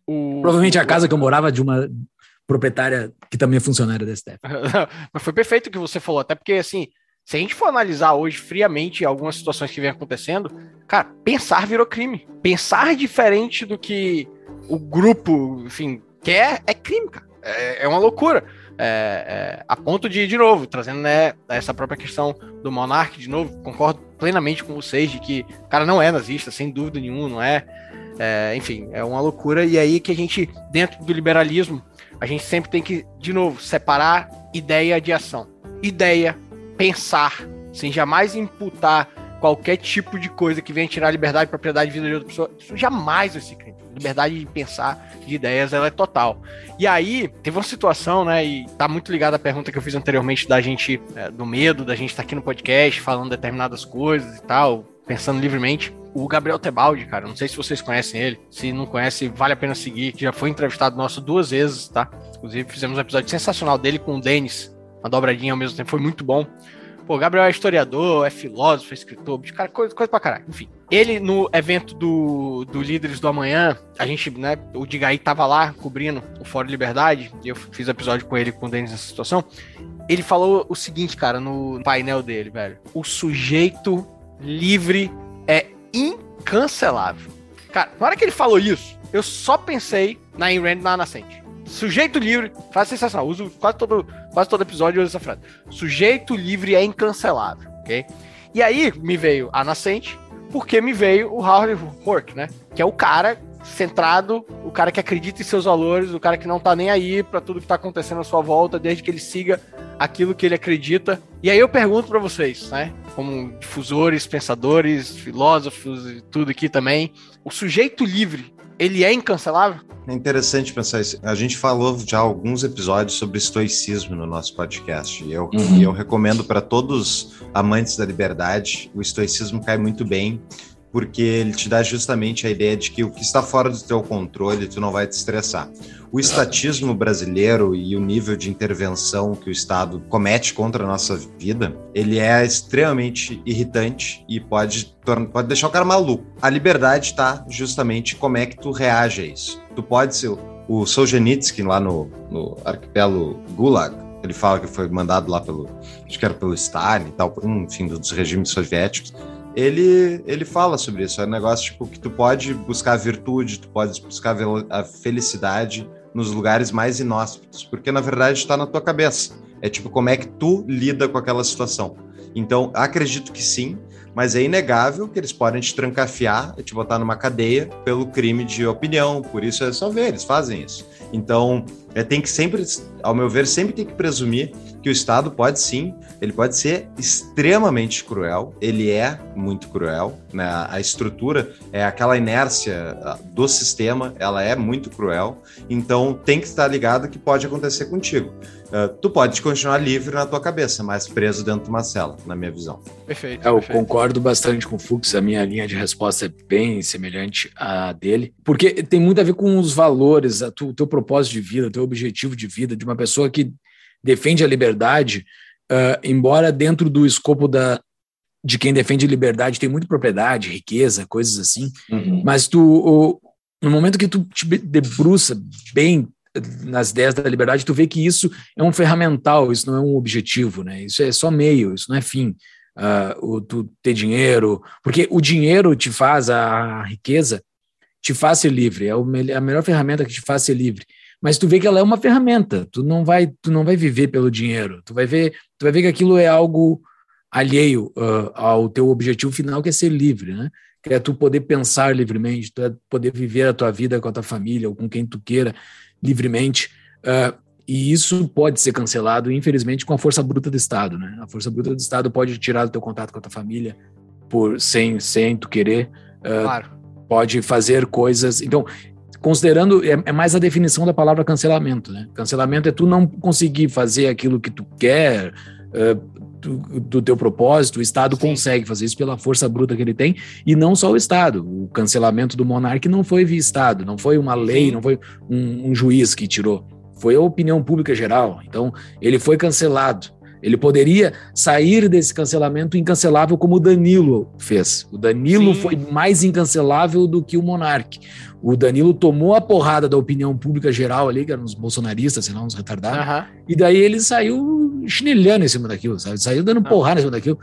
O... Provavelmente a casa que eu morava de uma proprietária que também é funcionária da STF. Mas foi perfeito o que você falou, até porque, assim, se a gente for analisar hoje friamente algumas situações que vem acontecendo, cara, pensar virou crime. Pensar diferente do que o grupo, enfim, quer é crime, cara. É, é uma loucura. É, é, a ponto de, de novo, trazendo né, essa própria questão do Monark, de novo, concordo plenamente com vocês de que o cara não é nazista, sem dúvida nenhuma, não é. é. Enfim, é uma loucura. E aí que a gente, dentro do liberalismo, a gente sempre tem que, de novo, separar ideia de ação. Ideia, pensar, sem jamais imputar qualquer tipo de coisa que venha tirar a liberdade propriedade de vida de outra pessoa, isso jamais vai ser crime. Liberdade de pensar, de ideias, ela é total. E aí, teve uma situação, né, e tá muito ligada à pergunta que eu fiz anteriormente da gente, é, do medo, da gente estar tá aqui no podcast, falando determinadas coisas e tal, pensando livremente. O Gabriel Tebaldi, cara, não sei se vocês conhecem ele. Se não conhece, vale a pena seguir, já foi entrevistado nosso duas vezes, tá? Inclusive, fizemos um episódio sensacional dele com o Denis, uma dobradinha ao mesmo tempo, foi muito bom. Pô, Gabriel é historiador, é filósofo, é escritor, cara, coisa, coisa pra caralho. Enfim, ele no evento do, do Líderes do Amanhã, a gente, né, o Digaí tava lá cobrindo o Fórum Liberdade, e eu fiz episódio com ele com o Denis nessa situação. Ele falou o seguinte, cara, no painel dele, velho. O sujeito livre é incancelável. Cara, na hora que ele falou isso, eu só pensei na Ayn Rand na Nascente. Sujeito livre, faz sensacional. Uso quase todo, quase todo episódio essa frase. Sujeito livre é incancelável, ok? E aí me veio a nascente, porque me veio o Howard Rourke, né? Que é o cara centrado, o cara que acredita em seus valores, o cara que não tá nem aí para tudo que tá acontecendo à sua volta, desde que ele siga aquilo que ele acredita. E aí eu pergunto para vocês, né? Como difusores, pensadores, filósofos e tudo aqui também, o sujeito livre ele é incancelável? É interessante pensar isso. A gente falou já alguns episódios sobre estoicismo no nosso podcast. E eu, uhum. eu recomendo para todos amantes da liberdade. O estoicismo cai muito bem porque ele te dá justamente a ideia de que o que está fora do teu controle, tu não vai te estressar. O estatismo brasileiro e o nível de intervenção que o Estado comete contra a nossa vida, ele é extremamente irritante e pode, pode deixar o cara maluco. A liberdade está justamente como é que tu reage a isso. Tu pode ser o Solzhenitsyn lá no, no arquipélago Gulag, ele fala que foi mandado lá pelo, acho que era pelo Stalin e tal, por um, enfim, dos regimes soviéticos ele, ele fala sobre isso. É um negócio tipo, que tu pode buscar a virtude, tu pode buscar a felicidade nos lugares mais inóspitos, porque na verdade está na tua cabeça. É tipo como é que tu lida com aquela situação. Então, acredito que sim, mas é inegável que eles podem te trancafiar e te botar numa cadeia pelo crime de opinião. Por isso é só ver, eles fazem isso. Então, é, tem que sempre, ao meu ver, sempre tem que presumir que o Estado pode sim, ele pode ser extremamente cruel, ele é muito cruel, né? A estrutura é aquela inércia do sistema, ela é muito cruel, então tem que estar ligado que pode acontecer contigo. Uh, tu pode continuar livre na tua cabeça, mas preso dentro de uma cela, na minha visão. Perfeito. É, eu perfeito. concordo bastante com o Fux, a minha linha de resposta é bem semelhante à dele, porque tem muito a ver com os valores, o teu propósito de vida, teu objetivo de vida, de uma pessoa que defende a liberdade, uh, embora dentro do escopo da, de quem defende liberdade tem muita propriedade, riqueza, coisas assim, uhum. mas tu, o, no momento que tu te debruça bem nas ideias da liberdade, tu vê que isso é um ferramental, isso não é um objetivo, né? Isso é só meio, isso não é fim. Uh, o, tu ter dinheiro, porque o dinheiro te faz, a riqueza te faz ser livre, é a melhor ferramenta que te faz ser livre. Mas tu vê que ela é uma ferramenta, tu não vai, tu não vai viver pelo dinheiro, tu vai ver, tu vai ver que aquilo é algo alheio uh, ao teu objetivo final, que é ser livre, né? Que é tu poder pensar livremente, tu é poder viver a tua vida com a tua família ou com quem tu queira livremente. Uh, e isso pode ser cancelado, infelizmente, com a força bruta do Estado. Né? A força bruta do Estado pode tirar o teu contato com a tua família por sem, sem tu querer. Uh, claro. Pode fazer coisas. Então, considerando, é, é, mais a definição da palavra cancelamento. Né? Cancelamento é tu não conseguir fazer aquilo que tu quer, do, do, teu propósito, o Estado Sim. consegue fazer isso pela força bruta que ele tem, e não só o Estado. O cancelamento do monarca não foi via Estado, não foi uma lei, Sim. não foi um, um juiz que tirou, foi a opinião pública geral. Então, ele foi cancelado. Ele poderia sair desse cancelamento incancelável como o Danilo fez. O Danilo Sim. foi mais incancelável do que o monarca. O Danilo tomou a porrada da opinião pública geral ali, que eram uns bolsonaristas, sei lá, uns retardados, uhum. e daí ele saiu chinelhando em cima daquilo, sabe? Saiu dando porrada em cima daquilo.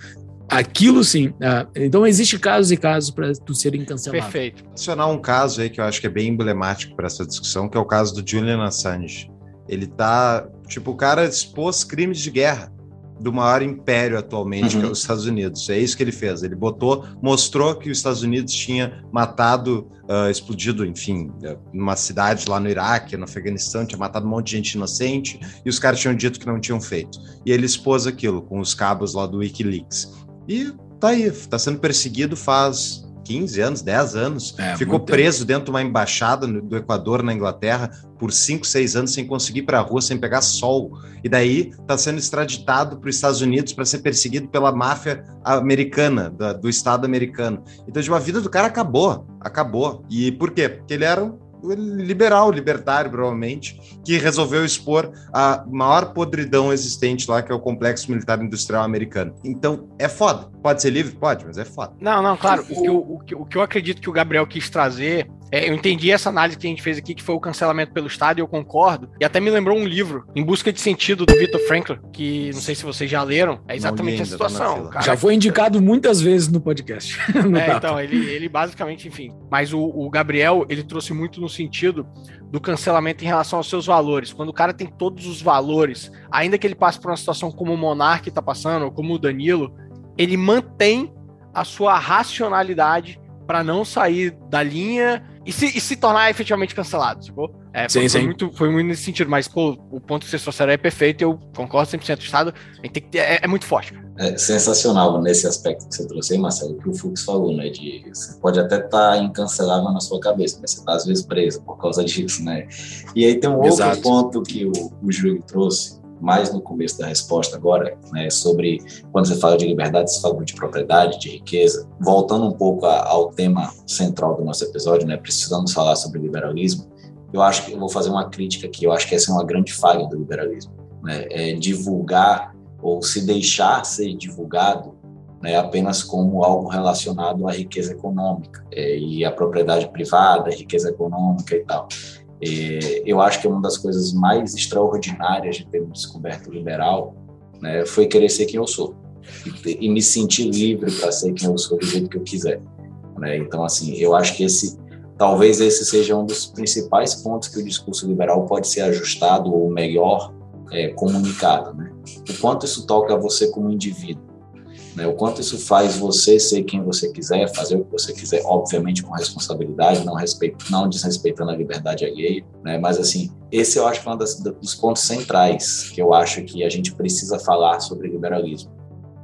Aquilo sim. Uh, então existe casos e casos para tu serem cancelados. Perfeito. Adicionar um caso aí que eu acho que é bem emblemático para essa discussão, que é o caso do Julian Assange. Ele tá, tipo, o cara expôs crimes de guerra do maior império atualmente, uhum. que é os Estados Unidos. É isso que ele fez. Ele botou, mostrou que os Estados Unidos tinha matado, uh, explodido, enfim, uh, numa cidade lá no Iraque, no Afeganistão, tinha matado um monte de gente inocente, e os caras tinham dito que não tinham feito. E ele expôs aquilo com os cabos lá do WikiLeaks. E tá aí, tá sendo perseguido faz 15 anos, 10 anos, é, ficou preso tempo. dentro de uma embaixada do Equador na Inglaterra por 5, 6 anos sem conseguir ir para a rua, sem pegar sol. E daí está sendo extraditado para os Estados Unidos para ser perseguido pela máfia americana, da, do Estado americano. Então, tipo, a vida do cara acabou, acabou. E por quê? Porque ele era um liberal, libertário, provavelmente, que resolveu expor a maior podridão existente lá, que é o complexo militar industrial americano. Então, é foda. Pode ser livre? Pode, mas é foda. Não, não, claro. O que eu, o que, o que eu acredito que o Gabriel quis trazer é, eu entendi essa análise que a gente fez aqui, que foi o cancelamento pelo Estado, e eu concordo. E até me lembrou um livro, Em Busca de Sentido, do Victor Frankl, que não sei se vocês já leram. É exatamente a situação. Cara, já foi indicado muitas vezes no podcast. no é, então, ele, ele basicamente, enfim. Mas o, o Gabriel, ele trouxe muito no sentido do cancelamento em relação aos seus valores. Quando o cara tem todos os valores, ainda que ele passe por uma situação como o Monark está passando, ou como o Danilo, ele mantém a sua racionalidade para não sair da linha e se, e se tornar efetivamente cancelado, sacou? É, sim, foi, sim. Foi, muito, foi muito nesse sentido, mas, pô, o ponto que vocês trouxeram é perfeito, eu concordo 100% do Estado, tem que ter, é, é, muito forte. É sensacional nesse aspecto que você trouxe aí, Marcelo, que o Fux falou, né, de você pode até estar tá incancelável na sua cabeça, mas você está às vezes preso por causa disso, né? E aí tem um Exato. outro ponto que o, o Júlio trouxe, mais no começo da resposta agora, né, sobre quando você fala de liberdade, você fala de propriedade, de riqueza. Voltando um pouco a, ao tema central do nosso episódio, né, precisamos falar sobre liberalismo. Eu acho que eu vou fazer uma crítica aqui. Eu acho que essa é uma grande falha do liberalismo, né, é divulgar ou se deixar ser divulgado né, apenas como algo relacionado à riqueza econômica é, e à propriedade privada, riqueza econômica e tal. É, eu acho que uma das coisas mais extraordinárias de ter descoberto liberal né, foi querer ser quem eu sou e, e me sentir livre para ser quem eu sou do jeito que eu quiser. Né? Então, assim, eu acho que esse talvez esse seja um dos principais pontos que o discurso liberal pode ser ajustado ou melhor é, comunicado. Né? O quanto isso toca você como indivíduo né? O quanto isso faz você ser quem você quiser, fazer o que você quiser, obviamente com responsabilidade, não, respeito, não desrespeitando a liberdade alheia, né? Mas assim, esse eu acho que é um das, dos pontos centrais que eu acho que a gente precisa falar sobre liberalismo.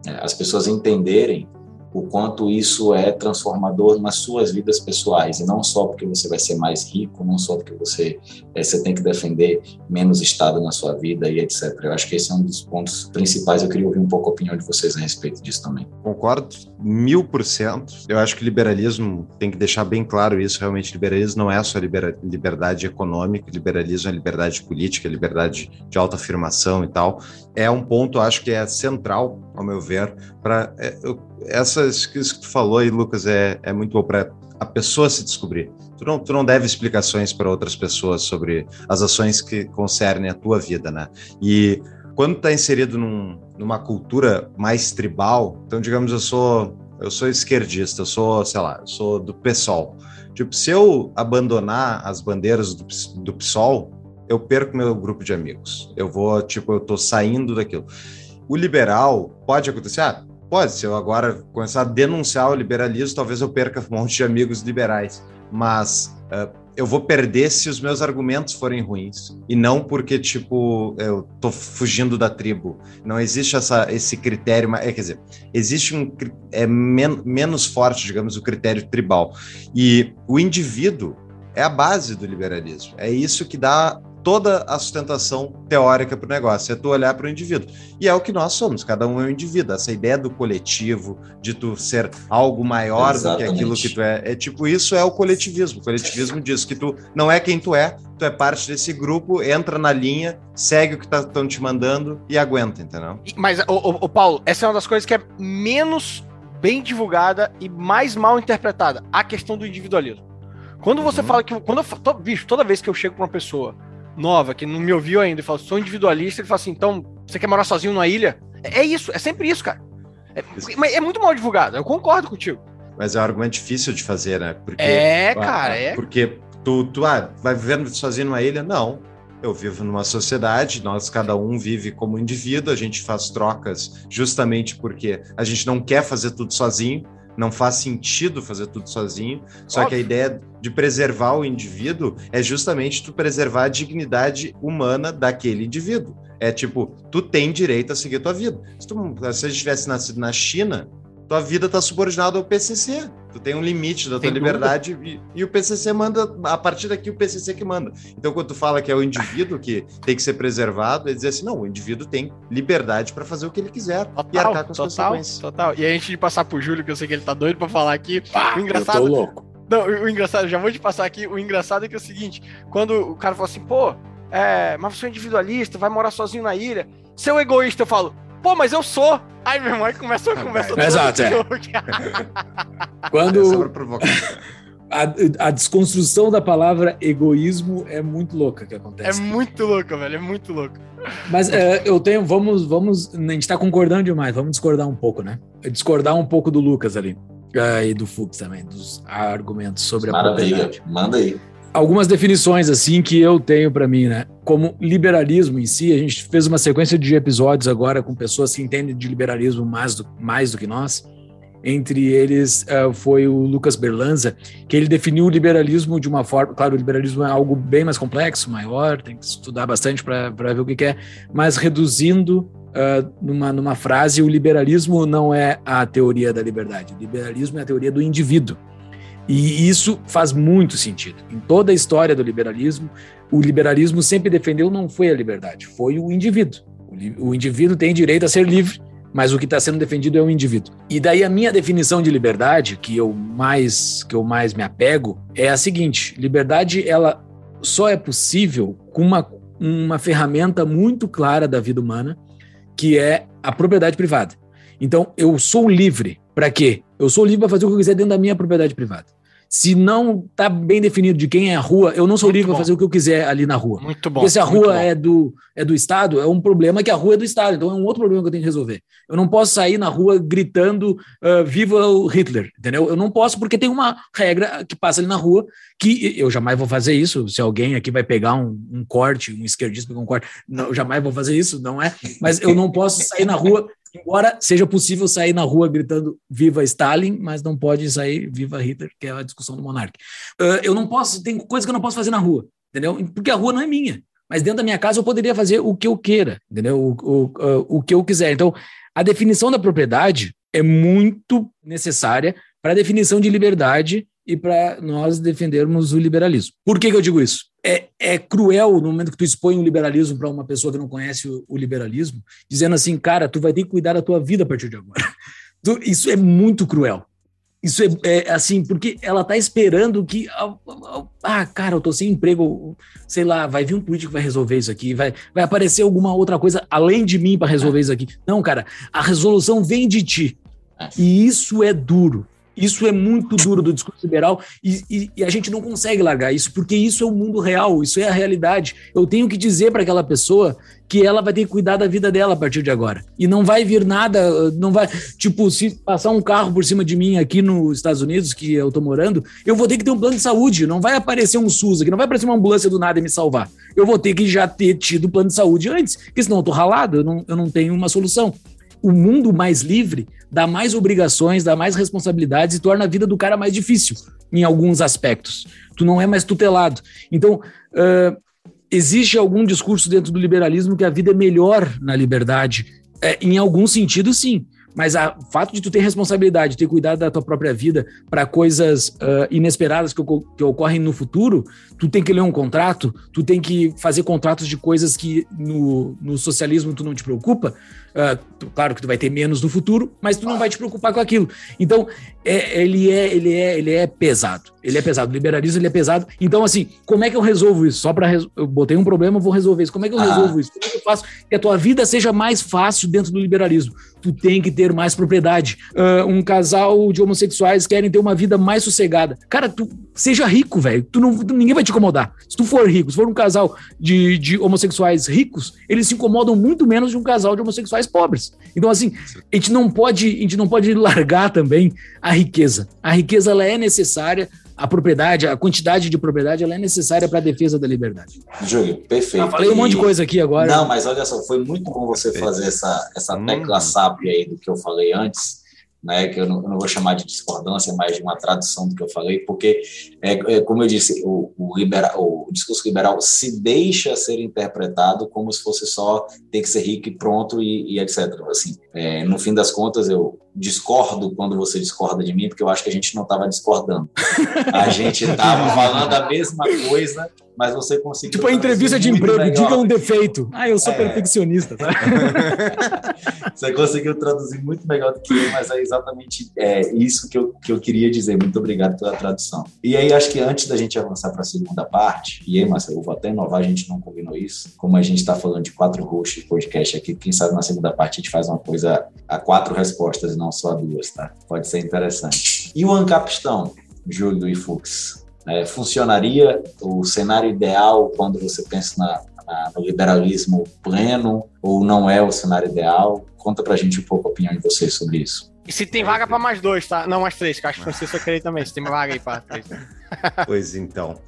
Né? As pessoas entenderem o quanto isso é transformador nas suas vidas pessoais e não só porque você vai ser mais rico, não só porque você é, você tem que defender menos estado na sua vida e etc. Eu acho que esse é um dos pontos principais. Eu queria ouvir um pouco a opinião de vocês a respeito disso também. Concordo mil por cento. Eu acho que liberalismo tem que deixar bem claro isso. Realmente, liberalismo não é só liberdade econômica, liberalismo é liberdade política, liberdade de autoafirmação e tal. É um ponto, acho que é central, ao meu ver, para é, essas que tu falou aí, Lucas, é, é muito bom para a pessoa se descobrir. Tu não, tu não deve explicações para outras pessoas sobre as ações que concernem a tua vida, né? E quando está inserido num, numa cultura mais tribal, então digamos eu sou eu sou esquerdista, eu sou, sei lá, eu sou do PSOL. Tipo, se eu abandonar as bandeiras do, do PSOL, eu perco meu grupo de amigos. Eu vou, tipo, eu tô saindo daquilo. O liberal pode acontecer, ah, pode, se eu agora começar a denunciar o liberalismo, talvez eu perca um monte de amigos liberais. Mas uh, eu vou perder se os meus argumentos forem ruins. E não porque, tipo, eu tô fugindo da tribo. Não existe essa, esse critério, é, quer dizer, existe um é men, menos forte, digamos, o critério tribal. E o indivíduo é a base do liberalismo. É isso que dá toda a sustentação teórica para o negócio, é tu olhar para o indivíduo. E é o que nós somos, cada um é um indivíduo. Essa ideia do coletivo, de tu ser algo maior Exatamente. do que aquilo que tu é, é tipo, isso é o coletivismo. O coletivismo diz que tu não é quem tu é, tu é parte desse grupo, entra na linha, segue o que estão tá, te mandando e aguenta, entendeu? Mas, o, o, o Paulo, essa é uma das coisas que é menos bem divulgada e mais mal interpretada, a questão do individualismo. Quando você uhum. fala que. Quando eu, bicho, toda vez que eu chego para uma pessoa nova, que não me ouviu ainda, e fala, sou individualista, ele fala assim, então, você quer morar sozinho numa ilha? É, é isso, é sempre isso, cara. É, mas é muito mal divulgado, eu concordo contigo. Mas é um argumento difícil de fazer, né? Porque, é, cara, é. Porque tu, tu ah, vai vivendo sozinho numa ilha? Não. Eu vivo numa sociedade, nós cada um vive como indivíduo, a gente faz trocas justamente porque a gente não quer fazer tudo sozinho não faz sentido fazer tudo sozinho. Só Óbvio. que a ideia de preservar o indivíduo é justamente tu preservar a dignidade humana daquele indivíduo. É tipo, tu tem direito a seguir tua vida. Se, tu, se a gente tivesse nascido na China, tua vida está subordinada ao PCC. Tu tem um limite da tua tem liberdade e, e, o PCC manda, a partir daqui o PCC que manda. Então, quando tu fala que é o indivíduo que tem que ser preservado, é dizer assim, não, o indivíduo tem liberdade para fazer o que ele quiser total, e arcar com as total, consequências. Total, E a gente de passar pro Júlio, que eu sei que ele tá doido para falar aqui, ah, o engraçado... Eu tô louco. Não, o engraçado, já vou te passar aqui, o engraçado é que é o seguinte, quando o cara fala assim, pô, é, mas você é individualista, vai morar sozinho na ilha, seu egoísta, eu falo, pô, mas eu sou. Aí meu irmão começou a conversa. Exato, é. Quando a, a, desconstrução da palavra egoísmo é muito louca que acontece. É muito louca, velho, é muito louca. Mas é, eu tenho, vamos, vamos, a gente tá concordando demais, vamos discordar um pouco, né? Discordar um pouco do Lucas ali. Uh, e do Fux também, dos argumentos sobre Maravilha. a propriedade. Manda aí algumas definições assim que eu tenho para mim, né? Como liberalismo em si, a gente fez uma sequência de episódios agora com pessoas que entendem de liberalismo mais do, mais do que nós. Entre eles uh, foi o Lucas Berlanza, que ele definiu o liberalismo de uma forma. Claro, o liberalismo é algo bem mais complexo, maior, tem que estudar bastante para ver o que, que é, mas reduzindo uh, numa, numa frase, o liberalismo não é a teoria da liberdade, o liberalismo é a teoria do indivíduo. E isso faz muito sentido. Em toda a história do liberalismo, o liberalismo sempre defendeu não foi a liberdade, foi o indivíduo. O indivíduo tem direito a ser livre, mas o que está sendo defendido é o indivíduo. E daí a minha definição de liberdade, que eu mais que eu mais me apego, é a seguinte: liberdade ela só é possível com uma, uma ferramenta muito clara da vida humana, que é a propriedade privada. Então eu sou livre para quê? Eu sou livre para fazer o que eu quiser dentro da minha propriedade privada. Se não está bem definido de quem é a rua, eu não sou Muito livre para fazer o que eu quiser ali na rua. Muito bom. Porque se a rua é do, é do Estado, é um problema que a rua é do Estado. Então é um outro problema que eu tenho que resolver. Eu não posso sair na rua gritando uh, viva o Hitler, entendeu? Eu não posso porque tem uma regra que passa ali na rua que eu jamais vou fazer isso. Se alguém aqui vai pegar um, um corte, um esquerdista pegar um corte, não, eu jamais vou fazer isso, não é? Mas eu não posso sair na rua Embora seja possível sair na rua gritando viva Stalin, mas não pode sair viva Hitler, que é a discussão do monarca. Uh, eu não posso, tem coisa que eu não posso fazer na rua, entendeu? Porque a rua não é minha. Mas dentro da minha casa eu poderia fazer o que eu queira, entendeu? O, o, uh, o que eu quiser. Então, a definição da propriedade é muito necessária para a definição de liberdade e para nós defendermos o liberalismo. Por que, que eu digo isso? É, é, cruel no momento que tu expõe o liberalismo para uma pessoa que não conhece o, o, liberalismo, dizendo assim, cara, tu vai ter que cuidar da tua vida a partir de agora. Tu, isso é muito cruel. Isso é, é, assim, porque ela tá esperando que. Ah, cara, eu tô sem emprego, sei lá, vai vir um político que vai resolver isso aqui, vai, vai aparecer alguma outra coisa além de mim para resolver isso aqui. Não, cara, a resolução vem de ti. É. E isso é duro. Isso é muito duro do discurso liberal e, e, e, a gente não consegue largar isso, porque isso é o mundo real, isso é a realidade. Eu tenho que dizer para aquela pessoa que ela vai ter que cuidar da vida dela a partir de agora. E não vai vir nada, não vai. Tipo, se passar um carro por cima de mim aqui nos Estados Unidos, que eu tô morando, eu vou ter que ter um plano de saúde. Não vai aparecer um SUS aqui, não vai aparecer uma ambulância do nada e me salvar. Eu vou ter que já ter tido plano de saúde antes, porque senão eu tô ralado, eu não, eu não tenho uma solução o mundo mais livre dá mais obrigações, dá mais responsabilidades e torna a vida do cara mais difícil em alguns aspectos. Tu não é mais tutelado. Então, uh, existe algum discurso dentro do liberalismo que a vida é melhor na liberdade? É, em algum sentido, sim. Mas o fato de tu ter responsabilidade, ter cuidado da tua própria vida para coisas uh, inesperadas que, que, ocorrem no futuro, tu tem que ler um contrato, tu tem que fazer contratos de coisas que no, no socialismo tu não te preocupa, Uh, claro que tu vai ter menos no futuro, mas tu não vai te preocupar com aquilo. Então, é, ele, é, ele, é, ele é pesado. Ele é pesado. O liberalismo ele é pesado. Então, assim, como é que eu resolvo isso? Só para res... eu botei um problema, vou resolver isso. Como é que eu ah. resolvo isso? Como é que eu faço que a tua vida seja mais fácil dentro do liberalismo? Tu tem que ter mais propriedade. Uh, um casal de homossexuais querem ter uma vida mais sossegada. Cara, tu seja rico, velho. Tu não, tu, ninguém vai te incomodar. Se tu for rico, se for um casal de, de homossexuais ricos, eles se incomodam muito menos de um casal de homossexuais mais pobres. Então, assim, a gente não pode, a gente não pode largar também a riqueza. A riqueza ela é necessária, a propriedade, a quantidade de propriedade, ela é necessária para a defesa da liberdade. Júlio, perfeito. Ah, falei um monte de coisa aqui agora. Não, mas olha só, foi muito bom você fazer essa, essa tecla hum. sábia aí do que eu falei antes né, que eu não, eu não, vou chamar de discordância, mas de uma tradução do que eu falei, porque, é, é como eu disse, o, o, o discurso liberal se deixa ser interpretado como se fosse só ter que ser rico e pronto e, e etc. Assim, é, no fim das contas, eu discordo quando você discorda de mim, porque eu acho que a gente não estava discordando. A gente estava falando a mesma coisa, mas você conseguiu. Tipo a entrevista de emprego, melhor. diga um defeito. Ah, eu sou é. perfeccionista, tá? você conseguiu traduzir muito melhor do que eu, mas é exatamente é, isso que eu, que eu queria dizer. Muito obrigado pela tradução. E aí, acho que antes da gente avançar para a segunda parte, e aí, Marcelo, eu vou até inovar, a gente não combinou isso. Como a gente está falando de quatro de podcast aqui, quem sabe na segunda parte a gente faz uma coisa a quatro respostas não só duas, tá? Pode ser interessante. E o Ancapistão, Júlio e Fux? É, funcionaria o cenário ideal quando você pensa na, na, no liberalismo pleno ou não é o cenário ideal? Conta pra gente um pouco a opinião de vocês sobre isso. E se tem vaga para mais dois, tá? Não, mais três, que acho que você só querer também. Se tem vaga aí para três. Pois então.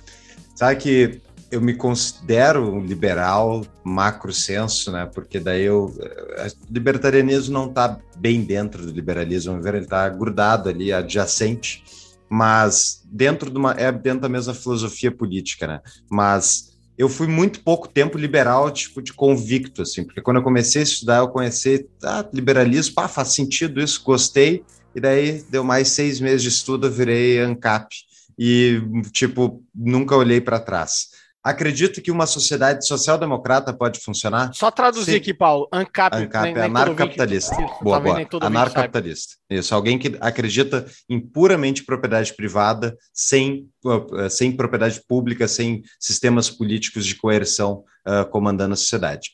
Sabe que eu me considero um liberal macro senso, né? Porque daí eu eh, libertarianismo não está bem dentro do liberalismo, ele está grudado ali, adjacente, mas dentro de uma é dentro da mesma filosofia política, né? Mas eu fui muito pouco tempo liberal, tipo, de convicto, assim, porque quando eu comecei a estudar, eu conheci ah, liberalismo, ah, faz sentido isso, gostei, e daí deu mais seis meses de estudo, eu virei ANCAP, e, tipo, nunca olhei para trás. Acredito que uma sociedade social-democrata pode funcionar? Só traduzir Sim. aqui, Paulo. ANCAP, ANCAP nem, é anarcapitalista. Boa, boa. Anarcapitalista. Isso, alguém que acredita em puramente propriedade privada, sem, uh, sem propriedade pública, sem sistemas políticos de coerção uh, comandando a sociedade.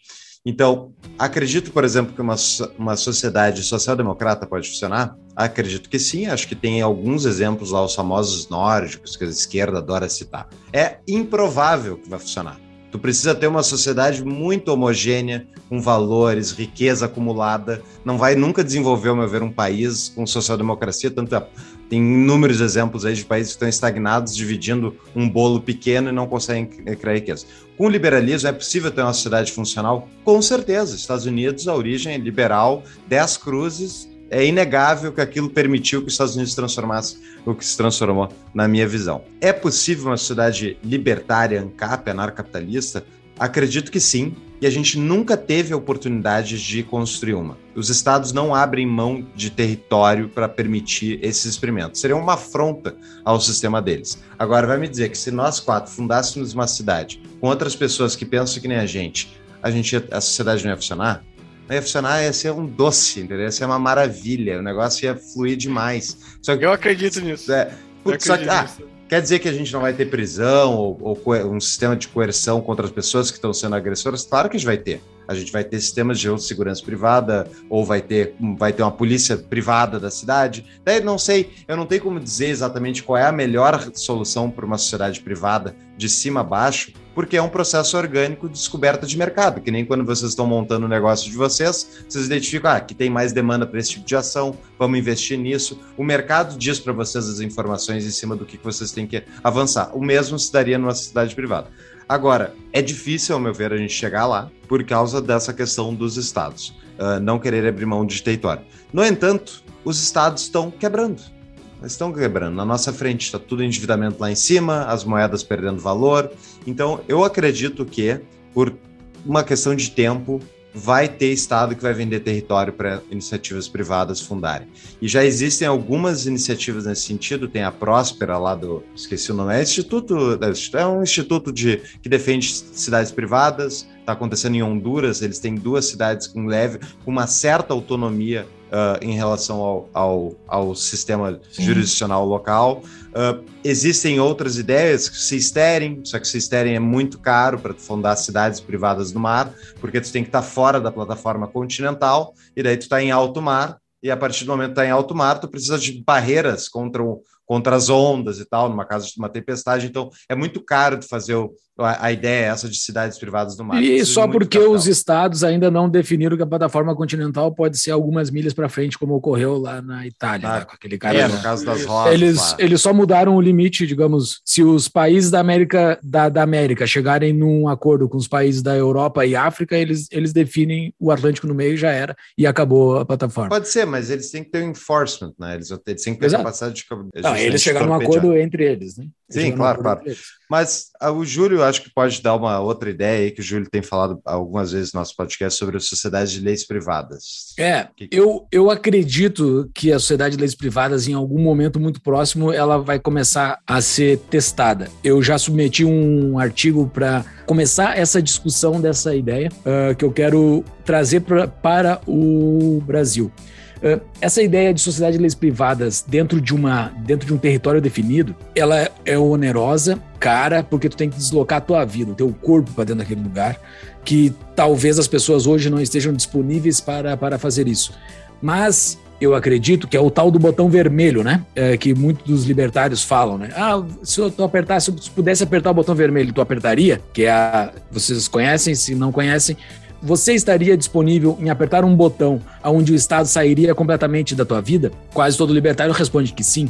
Então, acredito, por exemplo, que uma, uma sociedade social-democrata pode funcionar? Acredito que sim, acho que tem alguns exemplos lá, os famosos nórdicos, que a esquerda adora citar. É improvável que vai funcionar. Tu precisa ter uma sociedade muito homogênea, com valores, riqueza acumulada. Não vai nunca desenvolver, ao meu ver, um país com social-democracia, tanto é tem inúmeros exemplos aí de países que estão estagnados, dividindo um bolo pequeno e não conseguem criar riqueza. Com o liberalismo, é possível ter uma sociedade funcional? Com certeza. Estados Unidos, a origem é liberal, dez cruzes, é inegável que aquilo permitiu que os Estados Unidos se transformasse o que se transformou, na minha visão. É possível uma sociedade libertária, ANCAP, anarcapitalista? Acredito que sim, e a gente nunca teve a oportunidade de construir uma. Os estados não abrem mão de território para permitir esses experimentos. Seria uma afronta ao sistema deles. Agora, vai me dizer que se nós quatro fundássemos uma cidade com outras pessoas que pensam que nem a gente, a, gente a sociedade não ia funcionar? Não ia funcionar, ia ser um doce, entendeu? Ia ser uma maravilha, o negócio ia fluir demais. Só que, Eu acredito nisso. É, putz, só que, ah, Quer dizer que a gente não vai ter prisão ou, ou um sistema de coerção contra as pessoas que estão sendo agressoras? Claro que a gente vai ter. A gente vai ter sistemas de segurança privada, ou vai ter, vai ter uma polícia privada da cidade. Daí não sei, eu não tenho como dizer exatamente qual é a melhor solução para uma sociedade privada de cima a baixo, porque é um processo orgânico de descoberta de mercado, que nem quando vocês estão montando o negócio de vocês, vocês identificam, ah, que tem mais demanda para esse tipo de ação, vamos investir nisso. O mercado diz para vocês as informações em cima do que vocês têm que avançar. O mesmo se daria numa sociedade privada. Agora, é difícil, ao meu ver, a gente chegar lá por causa dessa questão dos estados, uh, não querer abrir mão de território. No entanto, os estados estão quebrando estão quebrando. Na nossa frente está tudo endividamento lá em cima, as moedas perdendo valor. Então, eu acredito que, por uma questão de tempo, vai ter estado que vai vender território para iniciativas privadas fundarem. E já existem algumas iniciativas nesse sentido, tem a Próspera lá do, esqueci o nome, é instituto, é um instituto de que defende cidades privadas, está acontecendo em Honduras, eles têm duas cidades com leve, com uma certa autonomia uh, em relação ao, ao, ao sistema Sim. jurisdicional local. Uh, existem outras ideias, Cisterem, só que Cisterem é muito caro para fundar cidades privadas no mar, porque tu tem que estar tá fora da plataforma continental, e daí tu está em alto mar, e a partir do momento que está em alto mar, tu precisa de barreiras contra, o, contra as ondas e tal, numa caso de uma tempestade, então é muito caro de fazer o, a, ideia é essa de cidades privadas do mar. E só porque capital. os estados ainda não definiram que a plataforma continental pode ser algumas milhas para frente, como ocorreu lá na Itália, ah, né, com aquele cara. É, no caso das rodas. Eles, eles só mudaram o limite, digamos, se os países da América, da, da América chegarem num acordo com os países da Europa e África, eles, eles definem o Atlântico no meio já era, e acabou a plataforma. Pode ser, mas eles têm que ter um enforcement, né? Eles, eles têm que ter Exato. capacidade de. Não, eles chegaram num acordo entre eles, né? Sim, claro, claro. Mas uh, o Júlio acho que pode dar uma outra ideia aí, que o Júlio tem falado algumas vezes no nosso podcast sobre a sociedade de leis privadas. É, que que... Eu, eu acredito que a sociedade de leis privadas, em algum momento muito próximo, ela vai começar a ser testada. Eu já submeti um artigo para começar essa discussão dessa ideia uh, que eu quero trazer pra, para o Brasil. Uh, essa ideia de sociedade de leis privadas dentro de, uma, dentro de um território definido, ela é onerosa, cara, porque tu tem que deslocar a tua vida, o teu corpo para dentro daquele lugar, que talvez as pessoas hoje não estejam disponíveis para, para fazer isso. Mas eu acredito que é o tal do botão vermelho, né? É, que muitos dos libertários falam, né? Ah, se eu apertasse, se pudesse apertar o botão vermelho, tu apertaria? Que é a. Vocês conhecem, se não conhecem, você estaria disponível em apertar um botão onde o Estado sairia completamente da tua vida? Quase todo libertário responde que sim.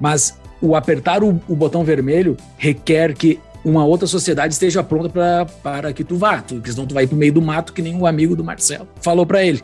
Mas o apertar o, o botão vermelho requer que uma outra sociedade esteja pronta pra, para que tu vá, tu, porque senão tu vai para o meio do mato, que nem o amigo do Marcelo falou para ele.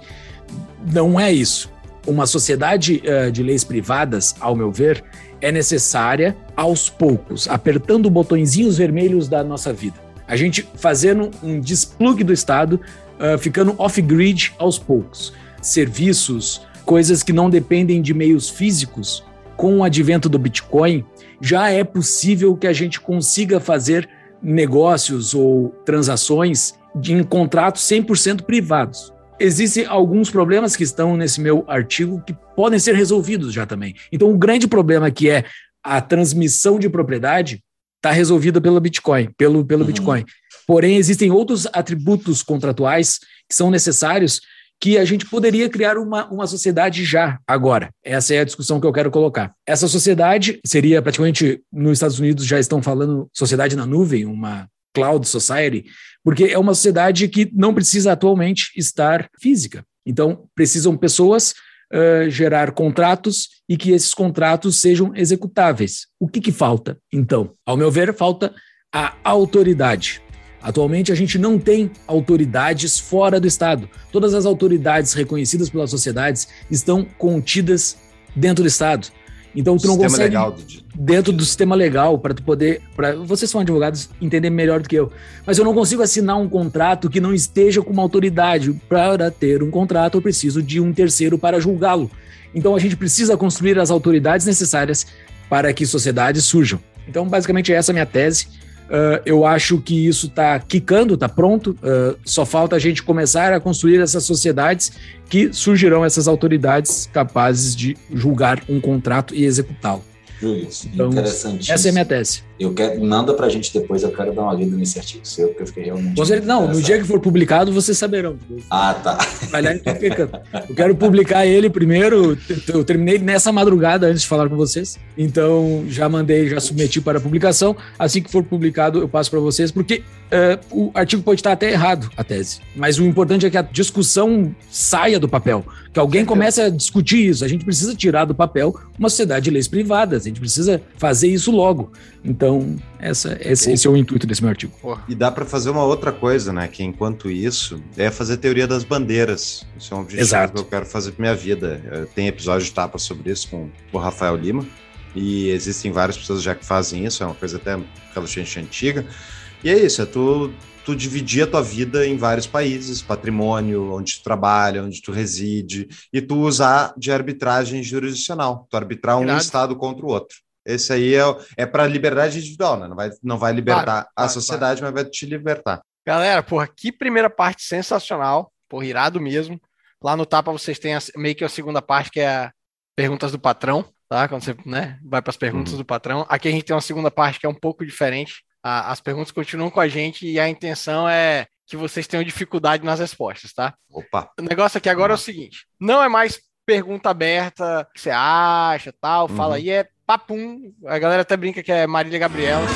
Não é isso. Uma sociedade uh, de leis privadas, ao meu ver, é necessária aos poucos, apertando botõezinhos vermelhos da nossa vida. A gente fazendo um desplug do Estado, uh, ficando off-grid aos poucos. Serviços, coisas que não dependem de meios físicos, com o advento do Bitcoin, já é possível que a gente consiga fazer negócios ou transações de, em contratos 100% privados. Existem alguns problemas que estão nesse meu artigo que podem ser resolvidos já também. Então, o grande problema que é a transmissão de propriedade está resolvida pelo Bitcoin, pelo, pelo uhum. Bitcoin. Porém, existem outros atributos contratuais que são necessários que a gente poderia criar uma, uma sociedade já, agora. Essa é a discussão que eu quero colocar. Essa sociedade seria praticamente, nos Estados Unidos já estão falando sociedade na nuvem, uma cloud society, porque é uma sociedade que não precisa atualmente estar física. Então, precisam pessoas uh, gerar contratos e que esses contratos sejam executáveis. O que, que falta, então? Ao meu ver, falta a autoridade. Atualmente, a gente não tem autoridades fora do Estado. Todas as autoridades reconhecidas pelas sociedades estão contidas dentro do Estado. Então tu não sistema consegue legal dentro do sistema legal para tu poder, para vocês são advogados entender melhor do que eu, mas eu não consigo assinar um contrato que não esteja com uma autoridade. Para ter um contrato eu preciso de um terceiro para julgá-lo. Então a gente precisa construir as autoridades necessárias para que sociedades surjam. Então basicamente essa é a minha tese. Uh, eu acho que isso está quicando, está pronto. Uh, só falta a gente começar a construir essas sociedades que surgirão essas autoridades capazes de julgar um contrato e executá-lo. Júlio, Então, interessantíssimo. Essa é a minha tese. Eu quero, manda pra gente depois, eu quero dar uma lida nesse artigo seu, porque eu fiquei realmente. Certeza- Não, no dia que for publicado, vocês saberão. Ah, tá. Aliás, fica- Eu quero publicar ele primeiro. Eu terminei nessa madrugada antes de falar com vocês. Então, já mandei, já submeti para publicação. Assim que for publicado, eu passo para vocês, porque é, o artigo pode estar até errado, a tese. Mas o importante é que a discussão saia do papel. Que alguém comece a discutir isso. A gente precisa tirar do papel uma sociedade de leis privadas. A gente precisa fazer isso logo. Então, essa, esse, esse é o intuito desse meu artigo. E dá para fazer uma outra coisa, né? Que enquanto isso, é fazer teoria das bandeiras. Isso é um objetivo Exato. que eu quero fazer pra minha vida. Eh, Tem episódio de tapa sobre isso com o Rafael Lima. E existem várias pessoas já que fazem isso, é uma coisa até relativamente antiga. E é isso, é tu, tu dividir a tua vida em vários países, patrimônio, onde tu trabalha, onde tu reside, e tu usar de arbitragem jurisdicional, tu arbitrar um estado contra o outro. Esse aí é, é para liberdade individual, né? Não vai, não vai libertar Claro, a claro, sociedade, mas vai te libertar. Galera, porra, que primeira parte sensacional. Porra, irado mesmo. Lá no Tapa vocês têm a- meio que a segunda parte, que é a perguntas do patrão, tá? Quando você né, vai para as perguntas Uhum. do patrão. Aqui a gente tem uma segunda parte que é um pouco diferente. A- as perguntas continuam com a gente e a intenção é que vocês tenham dificuldade nas respostas, tá? Opa, O negócio aqui agora é o seguinte: não é mais pergunta aberta, o que você acha, tal, fala Uhum. aí, é papum. A galera até brinca que é Marília Gabriela.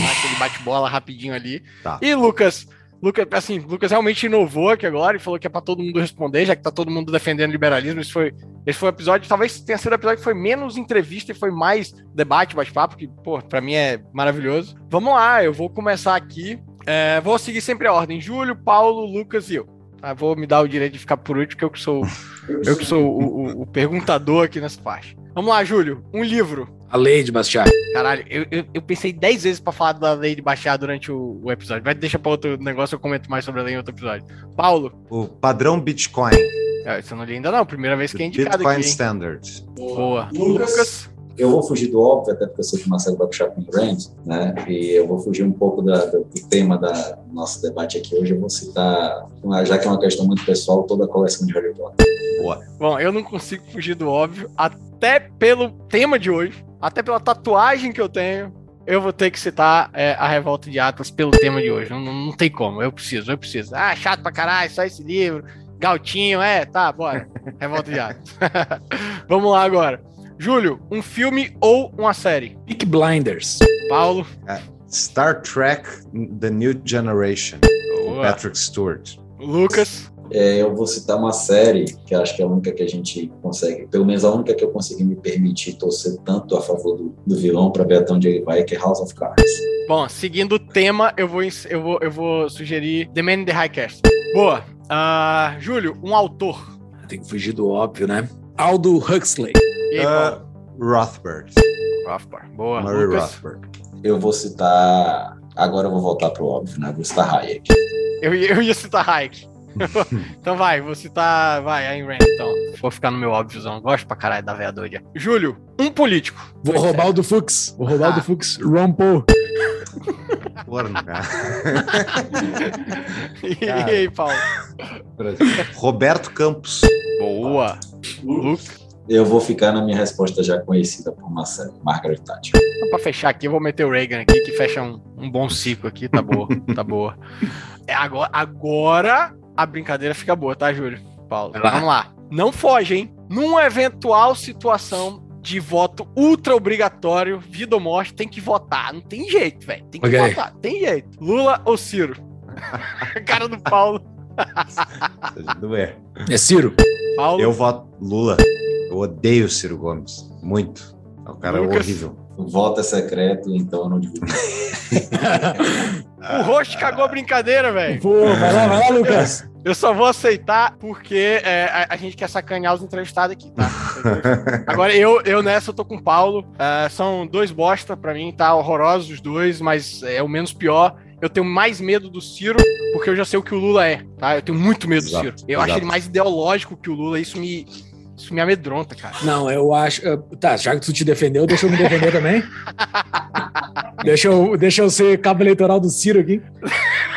Dá Aquele bate-bola rapidinho ali. Tá. E Lucas, Lucas, assim, Lucas realmente inovou aqui agora e falou que é pra todo mundo responder, já que tá todo mundo defendendo liberalismo. Isso foi, esse foi o episódio, talvez tenha sido o episódio que foi menos entrevista e foi mais debate, bate-papo, que, pô, pra mim é maravilhoso. Vamos lá, eu vou começar aqui. É, vou seguir sempre a ordem: Júlio, Paulo, Lucas e eu. Tá? Vou me dar o direito de ficar por último, que eu que sou, eu que sou o, o- o perguntador aqui nessa parte. Vamos lá, Júlio. Um livro. A lei de Bastiat. Caralho, eu, eu, eu pensei 10 vezes pra falar da lei de baixar durante o, o episódio. Vai deixar pra outro negócio, eu comento mais sobre a lei em outro episódio. Paulo, o padrão Bitcoin, é, isso eu não li ainda não, primeira vez que é indicado Bitcoin aqui, hein? Standard. Boa. Lucas. Lucas, Eu vou fugir do óbvio, até porque eu sei que o Marcelo vai puxar com o Grant, né? E eu vou fugir um pouco da- do, do tema da nosso debate aqui hoje. Eu vou citar, já que é uma questão muito pessoal, toda a coleção de Harry Potter. bom, eu não consigo fugir do óbvio, até pelo tema de hoje, até pela tatuagem que eu tenho, eu vou ter que citar é, a Revolta de Atlas pelo tema de hoje. Não, não, não tem como, eu preciso, eu preciso. Ah, chato pra caralho, só esse livro. Galtinho, é, tá, bora. Revolta de Atlas. Vamos lá agora. Júlio, um filme ou uma série? Peak Blinders. Paulo. Star Trek The New Generation, Boa. Patrick Stewart. Lucas. É, eu vou citar uma série que acho que é a única que a gente consegue, pelo menos a única que eu consegui me permitir torcer tanto a favor do, do vilão para ver até onde ele vai, que é House of Cards. Bom, seguindo o tema, eu vou, eu vou, eu vou sugerir The Man in the High Castle. Boa. Ah, Júlio, um autor. Tem que fugir do óbvio, né? Aldo Huxley. E aí, Ah, Paulo? Rothbard, Rothbard. Boa. Murray Lucas. Rothbard. Eu vou citar. Agora eu vou voltar pro óbvio, né? Vou citar Hayek. Eu, ia- eu ia citar Hayek. então vai, vou citar. Vai, Ayn Rand, então. Vou ficar no meu óbviozão. Gosto pra caralho da veia doida. Júlio, um político. Vou Foi roubar o do Fux. Vou roubar o Ah. do Fux. Ron Paul. Corno, cara. E aí, Paulo? Roberto Campos. Boa. Lucas. Eu vou ficar na minha resposta já conhecida por Marcelo, Margaret Thatcher. Pra fechar aqui, eu vou meter o Reagan aqui, que fecha um, um bom ciclo aqui. Tá boa, tá boa. É, agora, agora a brincadeira fica boa, tá, Júlio? Paulo, lá. vamos lá. Não foge, hein? Numa eventual situação de voto ultra obrigatório, vida ou morte, tem que votar. Não tem jeito, velho. Tem que Ok. votar. Tem jeito. Lula ou Ciro? Cara do Paulo. Não é. É Ciro. Paulo. Eu voto Lula. Eu odeio Ciro Gomes. Muito. É um cara Lucas. horrível. O voto é secreto, então eu não divulgo. O host cagou a brincadeira, velho. Pô, vai lá, vai lá, Lucas. Eu só vou aceitar porque é, a, a gente quer sacanear os entrevistados aqui, tá? Agora, eu, eu nessa, eu tô com o Paulo. É, são dois bosta pra mim, tá? Horrorosos os dois, mas é o menos pior. Eu tenho mais medo do Ciro, porque eu já sei o que o Lula é, tá? Eu tenho muito medo Exato, do Ciro. Eu acho exato. ele mais ideológico que o Lula, isso me, isso me amedronta, cara. Não, eu acho. eh, Tá, já que tu te defendeu, deixa eu me defender também. deixa, eu, deixa eu ser cabo eleitoral do Ciro aqui.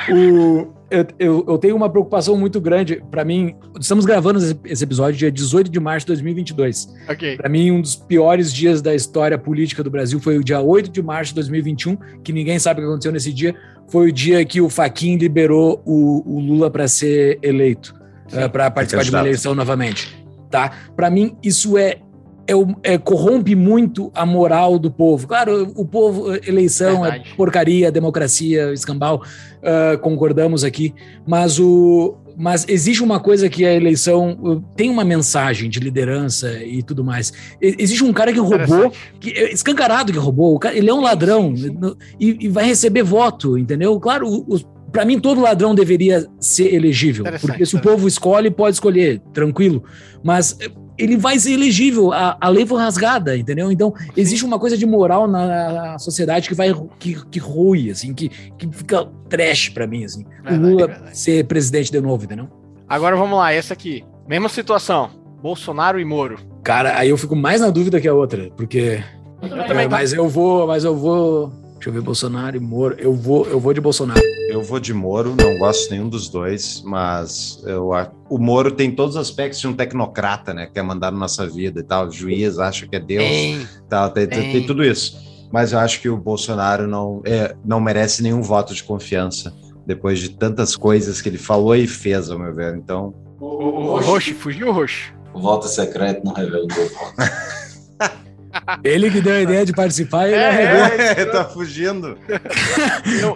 O, eu, eu, eu tenho uma preocupação muito grande. Para mim, estamos gravando esse episódio dia 18 de março de 2022. Ok. Para mim, um dos piores dias da história política do Brasil foi o dia 8 de março de 2021, que ninguém sabe o que aconteceu nesse dia. Foi o dia que o Faquin liberou o, o Lula para ser eleito, uh, para participar de uma eleição novamente. Tá? Para mim, isso é é, é, corrompe muito a moral do povo. Claro, o povo, eleição é Verdade. é porcaria, democracia, escambau, uh, concordamos aqui, mas o. Mas existe uma coisa que a eleição tem uma mensagem de liderança e tudo mais. Existe um cara que roubou, que, é escancarado que roubou, cara, ele é um ladrão e, e, vai receber voto, entendeu? Claro, para mim todo ladrão deveria ser elegível, porque se o povo escolhe, pode escolher, tranquilo. Mas ele vai ser elegível. A, a lei foi rasgada, entendeu? Então, existe uma coisa de moral na, sociedade que vai que, que rui, assim, que, que fica trash para mim, assim. Verdade, o Lula verdade. ser presidente de novo, entendeu? Agora vamos lá, essa aqui. Mesma situação. Bolsonaro e Moro. Cara, aí eu fico mais na dúvida que a outra, porque. Eu é, mas eu vou, mas eu vou. Deixa eu ver, Bolsonaro e Moro. Eu vou, eu vou de Bolsonaro. Eu vou de Moro, não gosto nenhum dos dois, mas eu, o Moro tem todos os aspectos de um tecnocrata, né? Quer mandar na nossa vida e tal. O juiz acha que é Deus, tem, tal, tem, tem. tem, tudo isso. Mas eu acho que o Bolsonaro não, é, não merece nenhum voto de confiança depois de tantas coisas que ele falou e fez, ao meu ver. Então. O, o, o Roxo, fugiu o Roxo. O voto secreto não revela o voto. Ele que deu a ideia de participar, ele é, é, tá fugindo.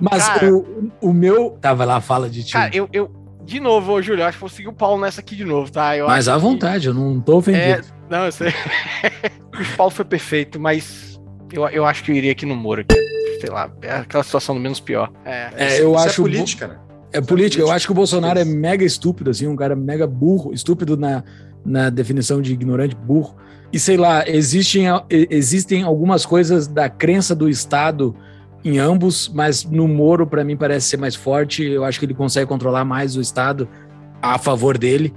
Mas cara, o, o meu. Tava lá, fala de ti. Cara, eu, eu. De novo, ô, Júlio, acho que vou seguir o Paulo nessa aqui de novo, tá? Eu mas à vontade, eu não tô ofendido. É, não, eu sei. o Paulo foi perfeito, mas eu, eu acho que eu iria aqui no Moro. Aqui. Sei lá, é aquela situação do menos pior. É, é eu isso é acho. É política, né? É política. Eu acho que o Bolsonaro é mega estúpido, assim, um cara mega burro, estúpido na, na definição de ignorante burro. E sei lá, existem, existem algumas coisas da crença do Estado em ambos, mas no Moro, para mim, parece ser mais forte. Eu acho que ele consegue controlar mais o Estado a favor dele.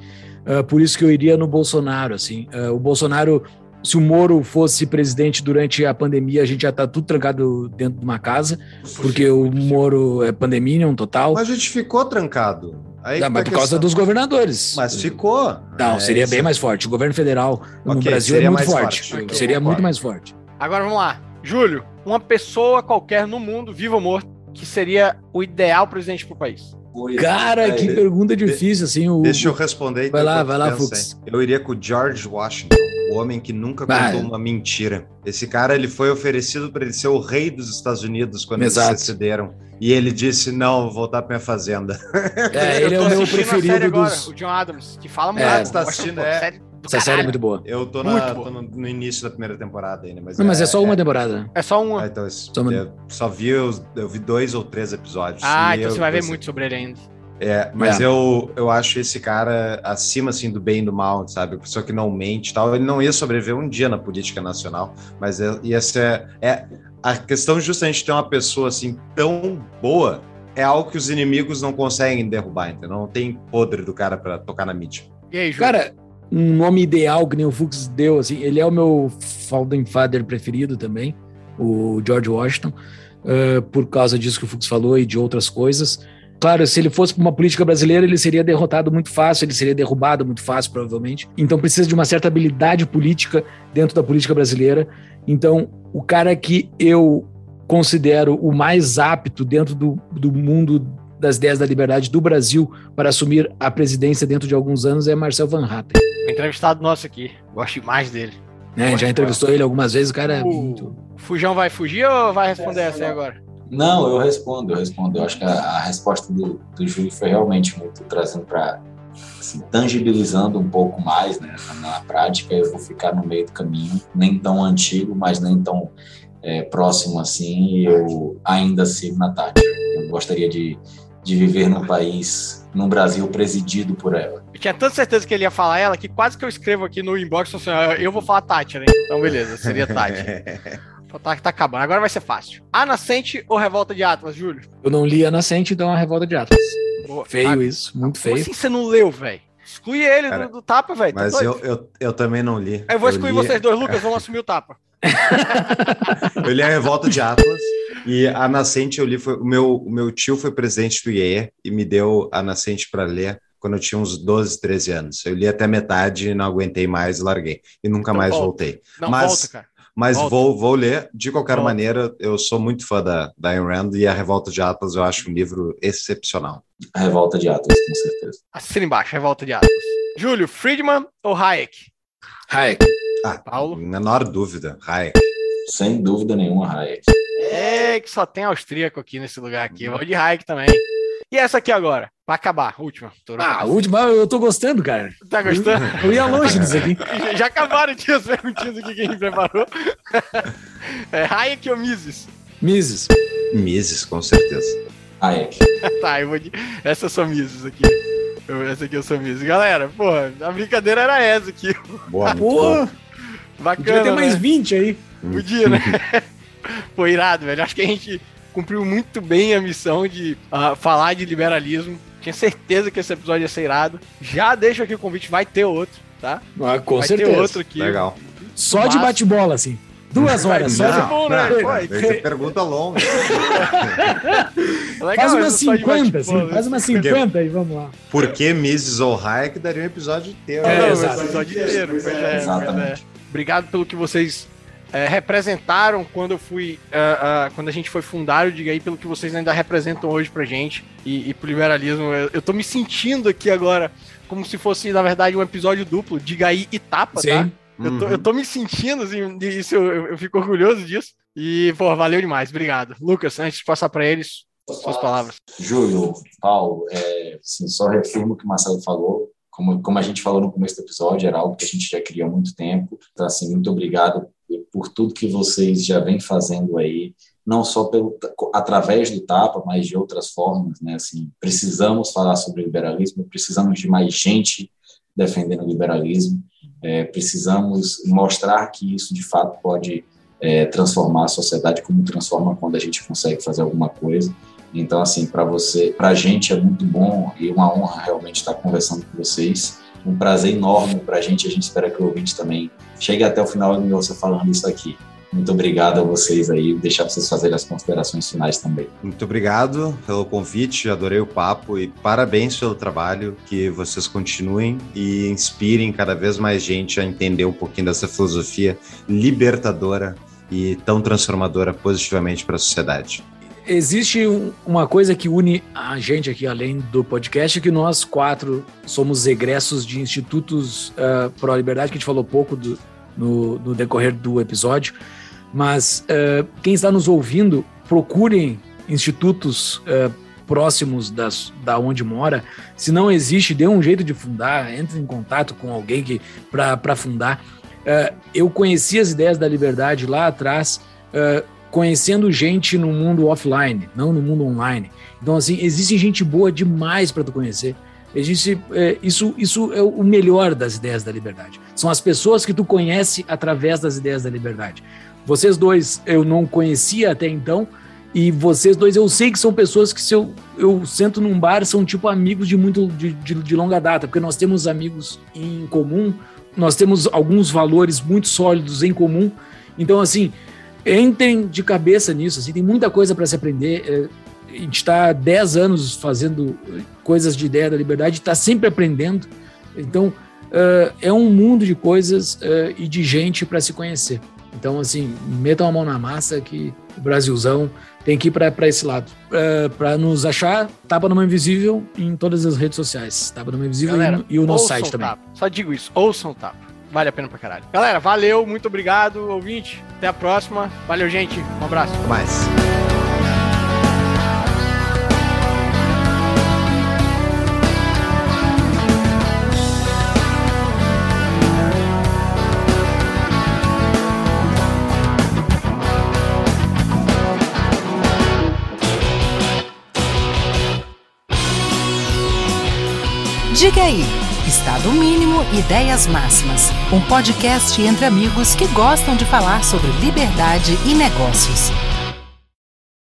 Uh, por isso que eu iria no Bolsonaro. Assim, uh, o Bolsonaro, se o Moro fosse presidente durante a pandemia, a gente já tá tudo trancado dentro de uma casa, porque o Moro é pandemia, total. Mas a gente ficou trancado. Aí não, mas por causa dos governadores. Mas ficou. Não, é, seria bem mais forte. O governo federal no okay, Brasil é muito forte. forte. Okay, seria muito mais forte. Agora vamos lá. Júlio, uma pessoa qualquer no mundo, vivo ou morto, que seria o ideal presidente para o país? Cara, que pergunta difícil, assim. O... Deixa eu responder. Vai lá, vai lá, Fux. Eu iria com o George Washington, o homem que nunca contou uma mentira. Esse cara, ele foi oferecido para ele ser o rei dos Estados Unidos quando Exato. eles se cederam. E ele disse, não, vou voltar para minha fazenda. É, ele é o meu preferido dos... Agora, o John Adams, que fala muito. É, tá assistindo, é... Série essa série é muito boa. Eu tô, na, tô no, no, início da primeira temporada ainda. Mas, não, mas é, é só uma temporada. É só uma. Ah, então, só, uma... Eu só vi, eu, eu, vi dois ou três episódios. Ah, então eu, você vai ver muito sobre ele ainda. É, mas é. Eu, eu acho esse cara acima assim do bem e do mal, sabe? A pessoa que não mente tal. Ele não ia sobreviver um dia na política nacional, mas é, ia ser. É, a questão justamente de ter uma pessoa assim tão boa é algo que os inimigos não conseguem derrubar, entendeu? Não tem podre do cara para tocar na mídia. E aí, Júlio? Cara, um nome ideal que nem o Fux deu, assim, ele é o meu founding father preferido também, o George Washington, uh, por causa disso que o Fux falou e de outras coisas. Claro, se ele fosse para uma política brasileira, ele seria derrotado muito fácil, ele seria derrubado muito fácil, provavelmente. Então precisa de uma certa habilidade política dentro da política brasileira. Então, o cara que eu considero o mais apto dentro do, do mundo das ideias da liberdade do Brasil para assumir a presidência dentro de alguns anos é Marcel Van Hatten. Entrevistado nosso aqui, gosto mais dele. É, já entrevistou ele algumas vezes, o cara é muito. Fujão vai fugir ou vai responder essa aí agora? Não, eu respondo, eu respondo. Eu acho que a, a resposta do, do Júlio foi realmente muito trazendo para assim, tangibilizando um pouco mais né, na prática. Eu vou ficar no meio do caminho, nem tão antigo, mas nem tão é, próximo assim. Eu ainda sigo na tática. Eu gostaria de, de viver num país, num Brasil presidido por ela. Eu tinha tanta certeza que ele ia falar ela que quase que eu escrevo aqui no inbox assim, eu vou falar Tati, né? Então, beleza, seria Tati. Tá, tá acabando. Agora vai ser fácil. A Nascente ou Revolta de Atlas, Júlio? Eu não li a Nascente, então a Revolta de Atlas. Boa. Feio ah, isso, muito feio. Como assim você não leu, velho? Exclui ele Cara, do, do, tapa, velho. Tá mas tá eu, eu, eu também não li. Eu vou excluir eu li... vocês dois, Lucas, vamos assumir o tapa. eu li a Revolta de Atlas. E a Nascente eu li, foi, o, meu, o meu tio foi presidente do IE e me deu a Nascente para ler quando eu tinha uns 12, 13 anos. Eu li até metade, não aguentei mais e larguei. E nunca Não mais volta. voltei. Não, Mas- volta, cara. Mas Volta. vou, vou ler. De qualquer Volta. maneira, eu sou muito fã da, da Ayn Rand e A Revolta de Atlas eu acho um livro excepcional. A revolta de Atlas, com certeza. Assina embaixo, Revolta de Atlas. Júlio, Friedman ou Hayek? Hayek. Ah, Paulo? menor dúvida. Hayek. Sem dúvida nenhuma, Hayek. É que só tem austríaco aqui nesse lugar aqui. Eu vou de Hayek também. E essa aqui agora, pra acabar, última. Ah, última eu tô gostando, cara. Tá gostando? Eu ia longe disso aqui. Já- Já acabaram aqui as perguntinhas aqui que a gente preparou. É, Hayek ou Mises? Mises. Mises, com certeza. Hayek. Tá, eu vou de... Essa eu sou Mises aqui. Eu- essa aqui eu sou Mises. Galera, porra, a brincadeira era essa aqui. Boa, bom. Bacana, podia ter mais né? 20 aí. Podia, né? Pô, irado, velho. Acho que a gente cumpriu muito bem a missão de ah, falar de liberalismo. Tinha certeza que esse episódio ia ser irado. Já deixo aqui o convite, vai ter outro, tá? Ah, com vai certeza. ter outro aqui. Legal. Só de Mas- bate-bola, assim. Duas horas, só Não, de... bom, né? não, ser pergunta longa. Legal, Faz umas essa só de 50, assim. Faz umas 50 aí, vamos lá. Por que Mises ou Hayek daria um episódio inteiro? É, É, esse episódio inteiro. Pois é, pois é. Exatamente. Obrigado pelo que vocês é, representaram quando eu fui. ah, ah, quando a gente foi fundar o Diga aí, pelo que vocês ainda representam hoje pra gente e, e pro liberalismo. Eu, eu tô me sentindo aqui agora como se fosse, na verdade, um episódio duplo, Diga aí e tapa, tá? Sim. Eu tô, eu tô me sentindo, assim, isso, eu, eu fico orgulhoso disso. E, pô, valeu demais, obrigado. Lucas, antes de passar pra eles, suas palavras. Júlio, Paulo, é, assim, só reafirmo o que o Marcelo falou. Como, como a gente falou no começo do episódio, era algo que a gente já queria há muito tempo. Então, assim, muito obrigado por tudo que vocês já vêm fazendo aí, não só pelo, através do TAPA, mas de outras formas, né? Assim, precisamos falar sobre liberalismo, precisamos de mais gente defendendo o liberalismo, é, precisamos mostrar que isso, de fato, pode é, transformar a sociedade como transforma quando a gente consegue fazer alguma coisa. Então, assim, para você, para a gente é muito bom e uma honra realmente estar conversando com vocês. Um prazer enorme para a gente. A gente espera que o ouvinte também chegue até o final de você falando isso aqui. Muito obrigado a vocês aí. Deixar vocês fazerem as considerações finais também. Muito obrigado pelo convite, adorei o papo e parabéns pelo trabalho. Que vocês continuem e inspirem cada vez mais gente a entender um pouquinho dessa filosofia libertadora e tão transformadora positivamente para a sociedade. Existe um- uma coisa que une a gente aqui, além do podcast, que nós quatro somos egressos de institutos uh, pró-liberdade, que a gente falou pouco do- no, no decorrer do episódio, mas uh, quem está nos ouvindo, procurem institutos uh, próximos das, da onde mora. Se não existe, dê um jeito de fundar, entre em contato com alguém para fundar. Uh, eu conheci as ideias da liberdade lá atrás, uh, conhecendo gente no mundo offline, não no mundo online. Então, assim, existe gente boa demais para tu conhecer. Existe, é, isso, isso é o melhor das ideias da liberdade. São as pessoas que tu conhece através das ideias da liberdade. Vocês dois eu não conhecia até então, e vocês dois eu sei que são pessoas que se eu, eu sento num bar são tipo amigos de muito de, de, de longa data, porque nós temos amigos em comum, nós temos alguns valores muito sólidos em comum. Então, assim, entrem de cabeça nisso, assim, tem muita coisa para se aprender. É, a gente está há 10 anos fazendo coisas de ideia da liberdade, está sempre aprendendo. Então, uh, é um mundo de coisas uh, e de gente para se conhecer. Então, assim, metam a mão na massa que o Brasilzão tem que ir para esse lado. Uh, para nos achar, Tapa Numa Invisível em todas as redes sociais. Tapa Numa Invisível Galera, e, e o nosso site o também. Tapa. Só digo isso, ouçam o tapa. Vale a pena pra caralho. Galera, valeu, muito obrigado, ouvinte. Até a próxima. Valeu, gente. Um abraço. Até mais. Diga aí, Estado Mínimo Ideias Máximas, um podcast entre amigos que gostam de falar sobre liberdade e negócios.